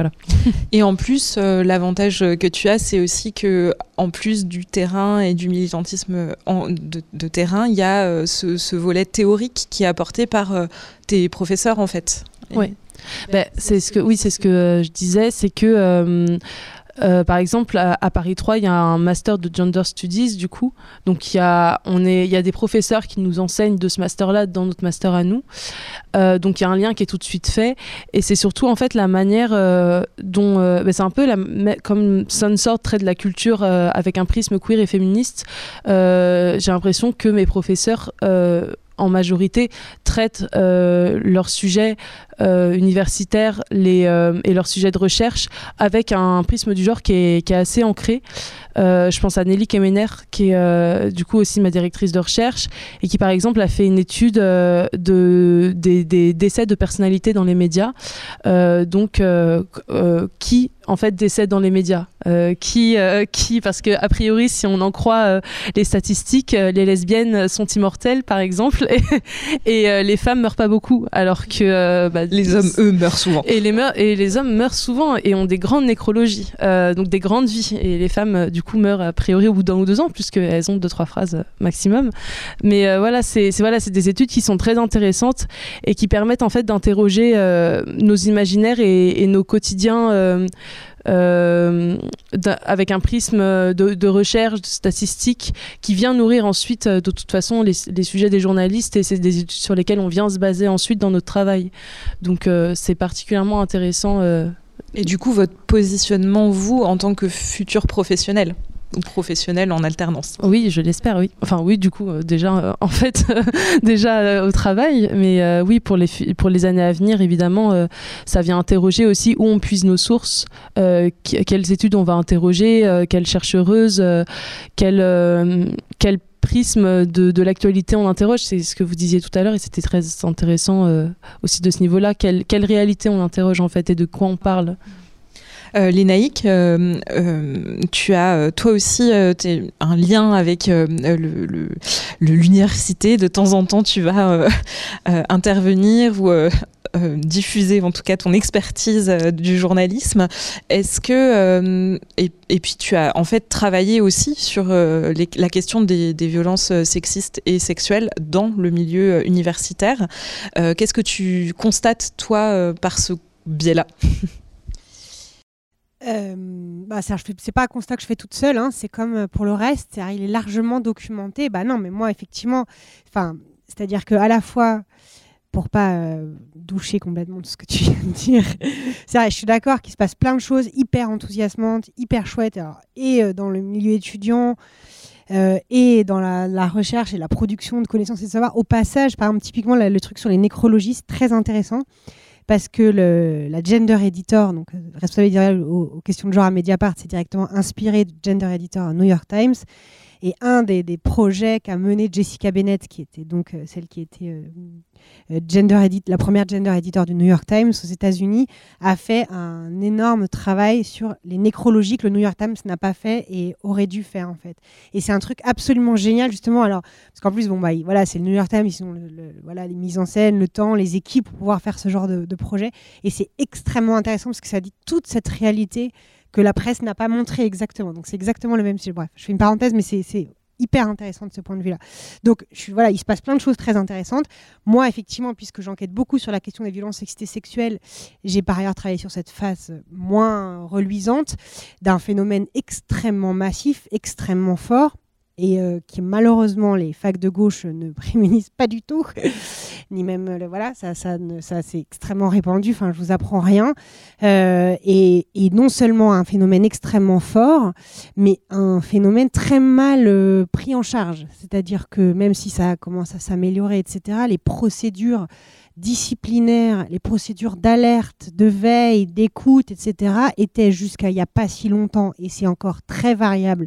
voilà. Et en plus, euh, l'avantage que tu as, c'est aussi que, en plus du terrain et du militantisme de, terrain, il y a euh, ce, volet théorique qui est apporté par euh, tes professeurs, en fait. Oui. Ben, c'est ce que, oui, c'est ce que je disais, c'est que euh, par exemple, à, Paris 3, il y a un master de gender studies, du coup. Donc, il y a, y a des professeurs qui nous enseignent de ce master-là dans notre master à nous. Euh, donc, il y a un lien qui est tout de suite fait. Et c'est surtout, en fait, la manière euh, dont. Ben, c'est un peu la, comme sort trait de la culture avec un prisme queer et féministe. J'ai l'impression que mes professeurs en majorité traitent leurs sujets euh, universitaires les, euh, et leurs sujets de recherche avec un prisme du genre qui est, assez ancré. Euh, je pense à Nelly Kemener, qui est du coup aussi ma directrice de recherche, et qui par exemple a fait une étude de, des, décès de personnalités dans les médias. donc, qui en fait décède dans les médias? Qui, qui, parce que a priori, si on en croit les statistiques, les lesbiennes sont immortelles, par exemple, et, et les femmes meurent pas beaucoup, alors que bah, les hommes, eux, meurent souvent. Et les, et les hommes meurent souvent et ont des grandes nécrologies, euh, donc des grandes vies. Et les femmes, euh, du coup, meurent a priori au bout d'un ou deux ans, puisqu'elles ont deux, trois phrases euh, maximum. Mais voilà, c'est voilà, des études qui sont très intéressantes et qui permettent en fait d'interroger nos imaginaires et, et nos quotidiens. Euh, avec un prisme de, recherche, de statistique, qui vient nourrir ensuite, euh, de toute façon, les, sujets des journalistes et c'est des études sur lesquelles on vient se baser ensuite dans notre travail. Donc euh, c'est particulièrement intéressant. Et du coup, votre positionnement, vous, en tant que futur professionnel? Ou professionnel en alternance. Oui, je l'espère, oui. Enfin, oui, du coup, euh, déjà, euh, en fait, déjà euh, au travail, mais oui, pour les, pour les années à venir, évidemment, ça vient interroger aussi où on puise nos sources, quelles études on va interroger, quelles chercheuses, quel, quel prisme de, de l'actualité on interroge, c'est ce que vous disiez tout à l'heure et c'était très intéressant aussi de ce niveau-là, quelle, quelle réalité on interroge en fait et de quoi on parle. Euh, Lénaïque, euh, euh, tu as toi aussi un lien avec l'université. De temps en temps, tu vas intervenir ou diffuser en tout cas ton expertise du journalisme. Est-ce que et, puis tu as en fait travaillé aussi sur la question des, des, violences sexistes et sexuelles dans le milieu universitaire? Qu'est-ce que tu constates toi par ce biais-là? euh, bah, c'est pas un constat que je fais toute seule, hein, c'est comme euh, pour le reste, il est largement documenté. Bah non, mais moi effectivement, c'est-à-dire que à la fois pour pas euh, doucher complètement tout ce que tu viens de dire, c'est je suis d'accord qu'il se passe plein de choses hyper enthousiasmantes, hyper chouettes, et euh, dans le milieu étudiant. et dans la, recherche et la production de connaissances et de savoir. Au passage, par exemple, typiquement, le truc sur les nécrologies, c'est très intéressant parce que le, la Gender Editor, donc euh, responsable aux, aux, questions de genre à Mediapart, c'est directement inspiré de Gender Editor à New York Times. Et un des, projets qu'a mené Jessica Bennett, qui était donc euh, celle qui était euh, euh, la première gender editor du New York Times aux États-Unis, a fait un énorme travail sur les nécrologies que le New York Times n'a pas fait et aurait dû faire en fait. Et c'est un truc absolument génial justement. Alors parce qu'en plus bon bah voilà c'est le New York Times, ils ont voilà les mises en scène, le temps, les équipes pour pouvoir faire ce genre de projet. Et c'est extrêmement intéressant parce que ça dit toute cette réalité que la presse n'a pas montré exactement. Donc c'est exactement le même sujet. Bref, je fais une parenthèse, mais c'est hyper intéressant de ce point de vue-là. Donc voilà, il se passe plein de choses très intéressantes. Moi, effectivement, puisque j'enquête beaucoup sur la question des violences sexuelles, j'ai par ailleurs travaillé sur cette phase moins reluisante d'un phénomène extrêmement massif, extrêmement fort et euh, qui malheureusement les facs de gauche ne prémunissent pas du tout, ni même euh, voilà, ça, ça, c'est extrêmement répandu. Enfin, je vous apprends rien. Euh, et, et, non seulement un phénomène extrêmement fort, mais un phénomène très mal pris en charge. C'est-à-dire que même si ça commence à s'améliorer, etc., les procédures disciplinaires, les procédures d'alerte, de veille, d'écoute, etc., étaient jusqu'à il n'y a pas si longtemps, et c'est encore très variable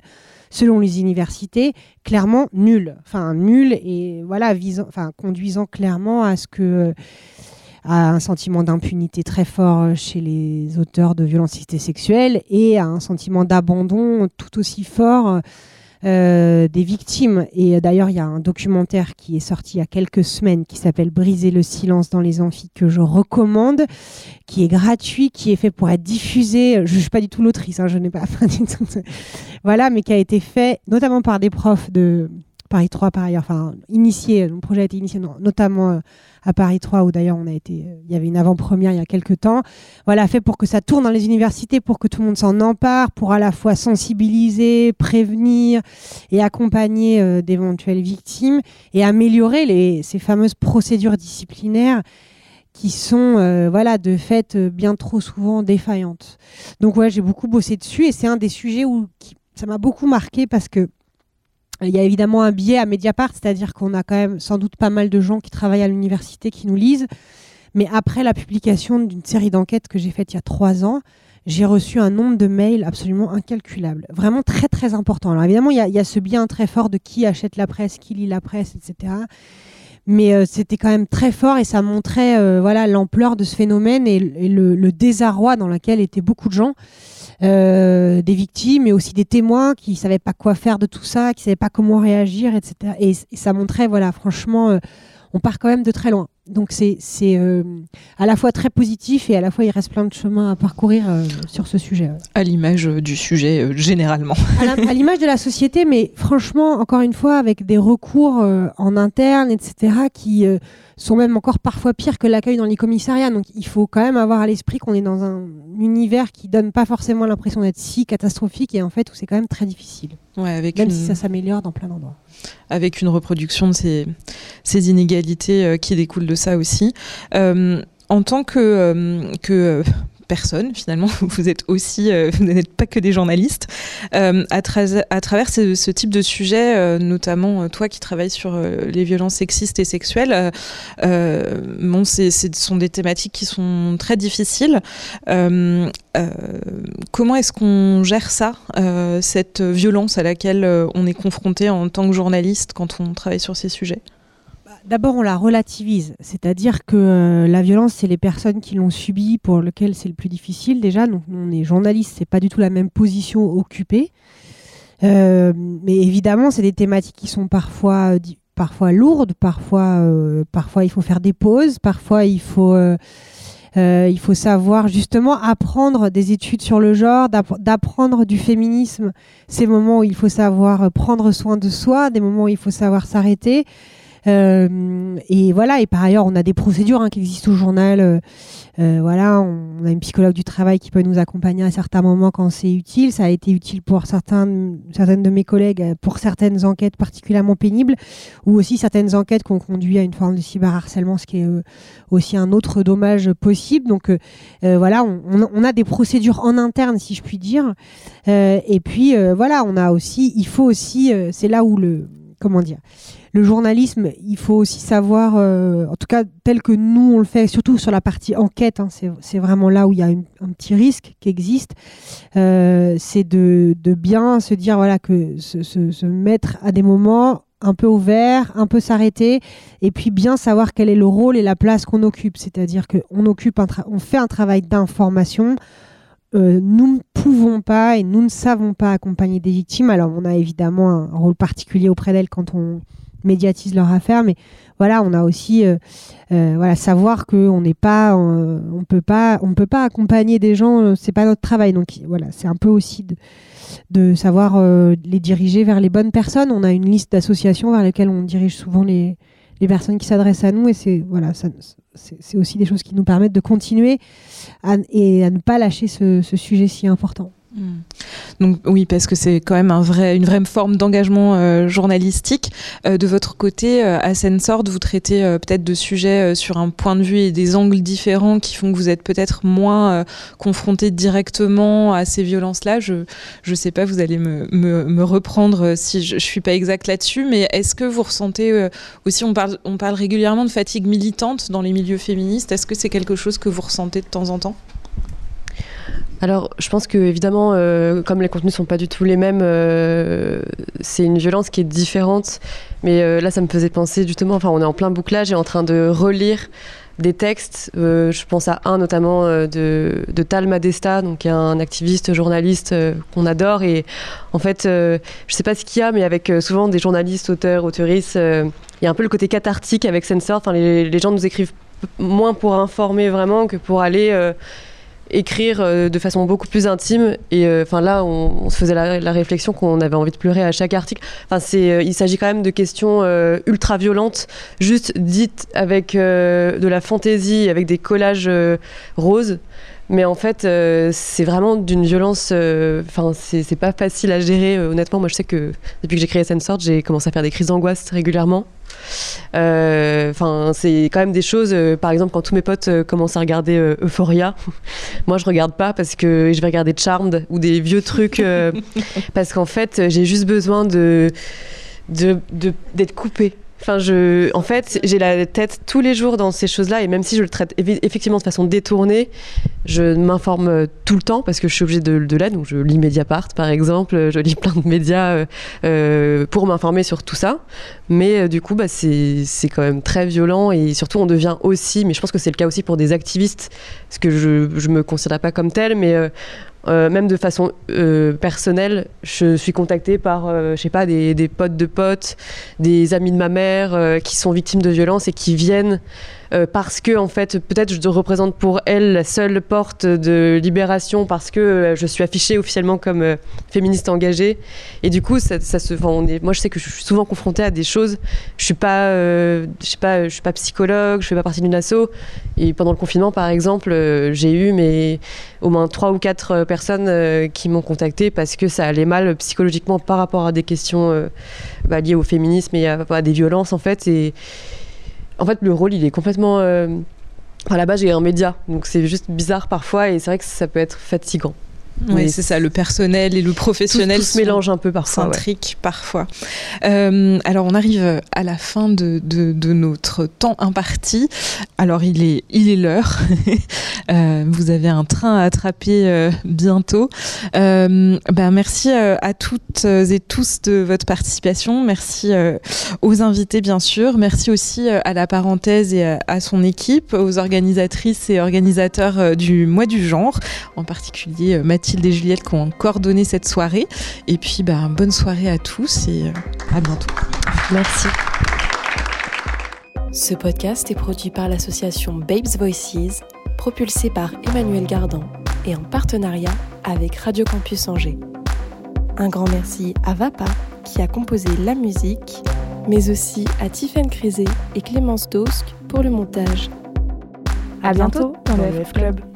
selon les universités, clairement nul. Enfin, nul et voilà, visant, enfin, conduisant clairement à ce que à un sentiment d'impunité très fort chez les auteurs de violences sexuelles et à un sentiment d'abandon tout aussi fort des victimes. Et d'ailleurs, il y a un documentaire qui est sorti il y a quelques semaines qui s'appelle Briser le silence dans les amphis que je recommande, qui est gratuit, qui est fait pour être diffusé. Je ne suis pas du tout l'autrice, hein, je n'ai pas. voilà, mais qui a été fait notamment par des profs de Paris 3 par ailleurs, enfin initié, le projet a été initié notamment euh, à Paris 3 où d'ailleurs on a été, euh, il y avait une avant-première il y a quelques temps. Voilà, fait pour que ça tourne dans les universités, pour que tout le monde s'en empare, pour à la fois sensibiliser, prévenir et accompagner euh, d'éventuelles victimes et améliorer ces fameuses procédures disciplinaires qui sont voilà de fait bien trop souvent défaillantes. Donc ouais, j'ai beaucoup bossé dessus et c'est un des sujets où ça m'a beaucoup marqué parce que il y a évidemment un biais à Mediapart, c'est-à-dire qu'on a quand même sans doute pas mal de gens qui travaillent à l'université qui nous lisent. Mais après la publication d'une série d'enquêtes que j'ai faite il y a trois ans, j'ai reçu un nombre de mails absolument incalculable, vraiment très très important. Alors évidemment, il y, a, ce bien très fort de qui achète la presse, qui lit la presse, etc. Mais euh, c'était quand même très fort et ça montrait euh, voilà l'ampleur de ce phénomène et, le, désarroi dans lequel étaient beaucoup de gens. Euh, des victimes, mais aussi des témoins qui savaient pas quoi faire de tout ça, qui savaient pas comment réagir, etc. Et, ça montrait, voilà, franchement, euh, on part quand même de très loin. Donc c'est euh, à la fois très positif et à la fois il reste plein de chemin à parcourir sur ce sujet. À l'image du sujet généralement. à l'image de la société, mais franchement, encore une fois, avec des recours en interne, etc., qui sont même encore parfois pires que l'accueil dans les commissariats. Donc il faut quand même avoir à l'esprit qu'on est dans un univers qui donne pas forcément l'impression d'être si catastrophique et en fait où c'est quand même très difficile. Ouais, avec même si ça s'améliore dans plein d'endroits. Avec une reproduction de ces, ces inégalités euh, qui découlent de ça aussi. Euh, en tant que, euh, que personne finalement. Vous êtes aussi, euh, vous n'êtes pas que des journalistes. Euh, à, à, travers ce, type de sujet, euh, notamment toi qui travailles sur les violences sexistes et sexuelles, bon, ce sont des thématiques qui sont très difficiles. comment est-ce qu'on gère ça, cette violence à laquelle on est confronté en tant que journaliste quand on travaille sur ces sujets? D'abord, on la relativise, c'est-à-dire que euh, la violence, c'est les personnes qui l'ont subie pour lesquelles c'est le plus difficile déjà. Donc, on est journaliste, c'est pas du tout la même position occupée. Euh, mais évidemment, c'est des thématiques qui sont parfois, parfois lourdes, parfois, euh, parfois il faut faire des pauses, parfois il faut, il faut savoir justement apprendre des études sur le genre, d'apprendre du féminisme, ces moments où il faut savoir prendre soin de soi, des moments où il faut savoir s'arrêter. Euh, et voilà, et par ailleurs, on a des procédures hein, qui existent au journal. Euh, euh, voilà, on a une psychologue du travail qui peut nous accompagner à certains moments quand c'est utile. Ça a été utile pour certains, certaines de mes collègues pour certaines enquêtes particulièrement pénibles, ou aussi certaines enquêtes qui ont conduit à une forme de cyberharcèlement, ce qui est aussi un autre dommage possible. Donc voilà, on, on, a des procédures en interne, si je puis dire. et puis voilà, on a aussi, il faut aussi, c'est là où le, comment dire, le journalisme, il faut aussi savoir, euh, en tout cas tel que nous on le fait, surtout sur la partie enquête, hein, c'est vraiment là où il y a un petit risque qui existe, euh, c'est de, bien se dire voilà que se, mettre à des moments un peu ouverts, un peu s'arrêter, et puis bien savoir quel est le rôle et la place qu'on occupe. C'est-à-dire qu'on occupe, on fait un travail d'information. Euh, nous ne pouvons pas et nous ne savons pas accompagner des victimes. Alors, on a évidemment un rôle particulier auprès d'elles quand on médiatisent leur affaire, mais voilà, on a aussi voilà savoir que on n'est pas, on peut pas, on peut pas accompagner des gens, c'est pas notre travail. Donc voilà, c'est un peu aussi de, savoir les diriger vers les bonnes personnes. On a une liste d'associations vers lesquelles on dirige souvent les, les personnes qui s'adressent à nous et c'est voilà, c'est aussi des choses qui nous permettent de continuer et à ne pas lâcher ce sujet si important. Hmm. Donc oui, parce que c'est quand même une vraie forme d'engagement euh, journalistique. Euh, de votre côté, euh, à Sensord, vous traitez peut-être de sujets sur un point de vue et des angles différents qui font que vous êtes peut-être moins confronté directement à ces violences-là. Je ne sais pas, vous allez me, me, me reprendre si je ne suis pas exact là-dessus, mais est-ce que vous ressentez aussi, on parle, on parle régulièrement de fatigue militante dans les milieux féministes, est-ce que c'est quelque chose que vous ressentez de temps en temps? Alors, je pense que évidemment, euh, comme les contenus sont pas du tout les mêmes, euh, c'est une violence qui est différente. Mais euh, là, ça me faisait penser justement. Enfin, on est en plein bouclage et en train de relire des textes. je pense à un notamment de, de, Tal Madesta, donc un activiste journaliste qu'on adore. Et en fait, je sais pas ce qu'il y a, mais avec souvent des journalistes, auteurs, auteuristes, il y a un peu le côté cathartique avec Sensor. Enfin, les gens nous écrivent moins pour informer vraiment que pour aller écrire euh, de façon beaucoup plus intime. Et euh, enfin là, on, se faisait la, réflexion qu'on avait envie de pleurer à chaque article. Enfin, c'est, euh, il s'agit quand même de questions ultra violentes, juste dites avec de la fantaisie, avec des collages roses. Mais en fait, c'est vraiment d'une violence. Enfin, c'est pas facile à gérer. honnêtement, moi, je sais que depuis que j'ai créé Sensort, j'ai commencé à faire des crises d'angoisse régulièrement. Euh, enfin, c'est quand même des choses. Euh, par exemple, quand tous mes potes euh, commencent à regarder Euphoria, moi je regarde pas parce que je vais regarder Charmed ou des vieux trucs parce qu'en fait, j'ai juste besoin de d'être de, d'être coupée Enfin, je, en fait, j'ai la tête tous les jours dans ces choses-là, et même si je le traite effectivement de façon détournée, je m'informe euh, tout le temps parce que je suis obligée de, de l'aide. Donc, je lis Mediapart, par exemple, je lis plein de médias euh, euh pour m'informer sur tout ça. Mais du coup, bah, c'est quand même très violent, et surtout, on devient aussi, mais je pense que c'est le cas aussi pour des activistes, parce que je ne me considère pas comme tel, mais même de façon euh, personnelle, je suis contactée par, euh, je sais pas, des, potes de potes, des amis de ma mère qui sont victimes de violences et qui viennent euh, parce que en fait peut-être je représente pour elle la seule porte de libération parce que euh, je suis affichée officiellement comme euh, féministe engagée. Et du coup ça, se on moi je sais que je suis souvent confrontée à des choses. Je suis pas je suis pas psychologue je fais pas partie d'une asso. Et pendant le confinement par exemple j'ai eu mais au moins trois ou quatre personnes qui m'ont contactée parce que ça allait mal psychologiquement par rapport à des questions bah, liées au féminisme et à, des violences en fait en fait, le rôle, il est complètement. Euh... À la base, j'ai un média, donc c'est juste bizarre parfois et c'est vrai que ça peut être fatigant. Oui, c'est ça, le personnel et le professionnel tout, se mélange un peu parfois. S'intriquent parfois. Euh, alors, on arrive à la fin de, de, de, notre temps imparti. Alors, il est il est l'heure. euh, vous avez un train à attraper euh, bientôt. Ben, merci à toutes et tous de votre participation. Merci aux invités, bien sûr. Merci aussi à la parenthèse et à, à, son équipe, aux organisatrices et organisateurs du mois du genre, en particulier Mathilde Mathilde et Juliette qui ont coordonné cette soirée. Et puis, bah, bonne soirée à tous et euh, à bientôt. Merci. Ce podcast est produit par l'association Babes Voices, propulsé par Emmanuel Gardan et en partenariat avec Radio Campus Angers. Un grand merci à Vapa qui a composé la musique, mais aussi à Tiffaine Crisé et Clémence Dosk pour le montage. À bientôt dans le F Club.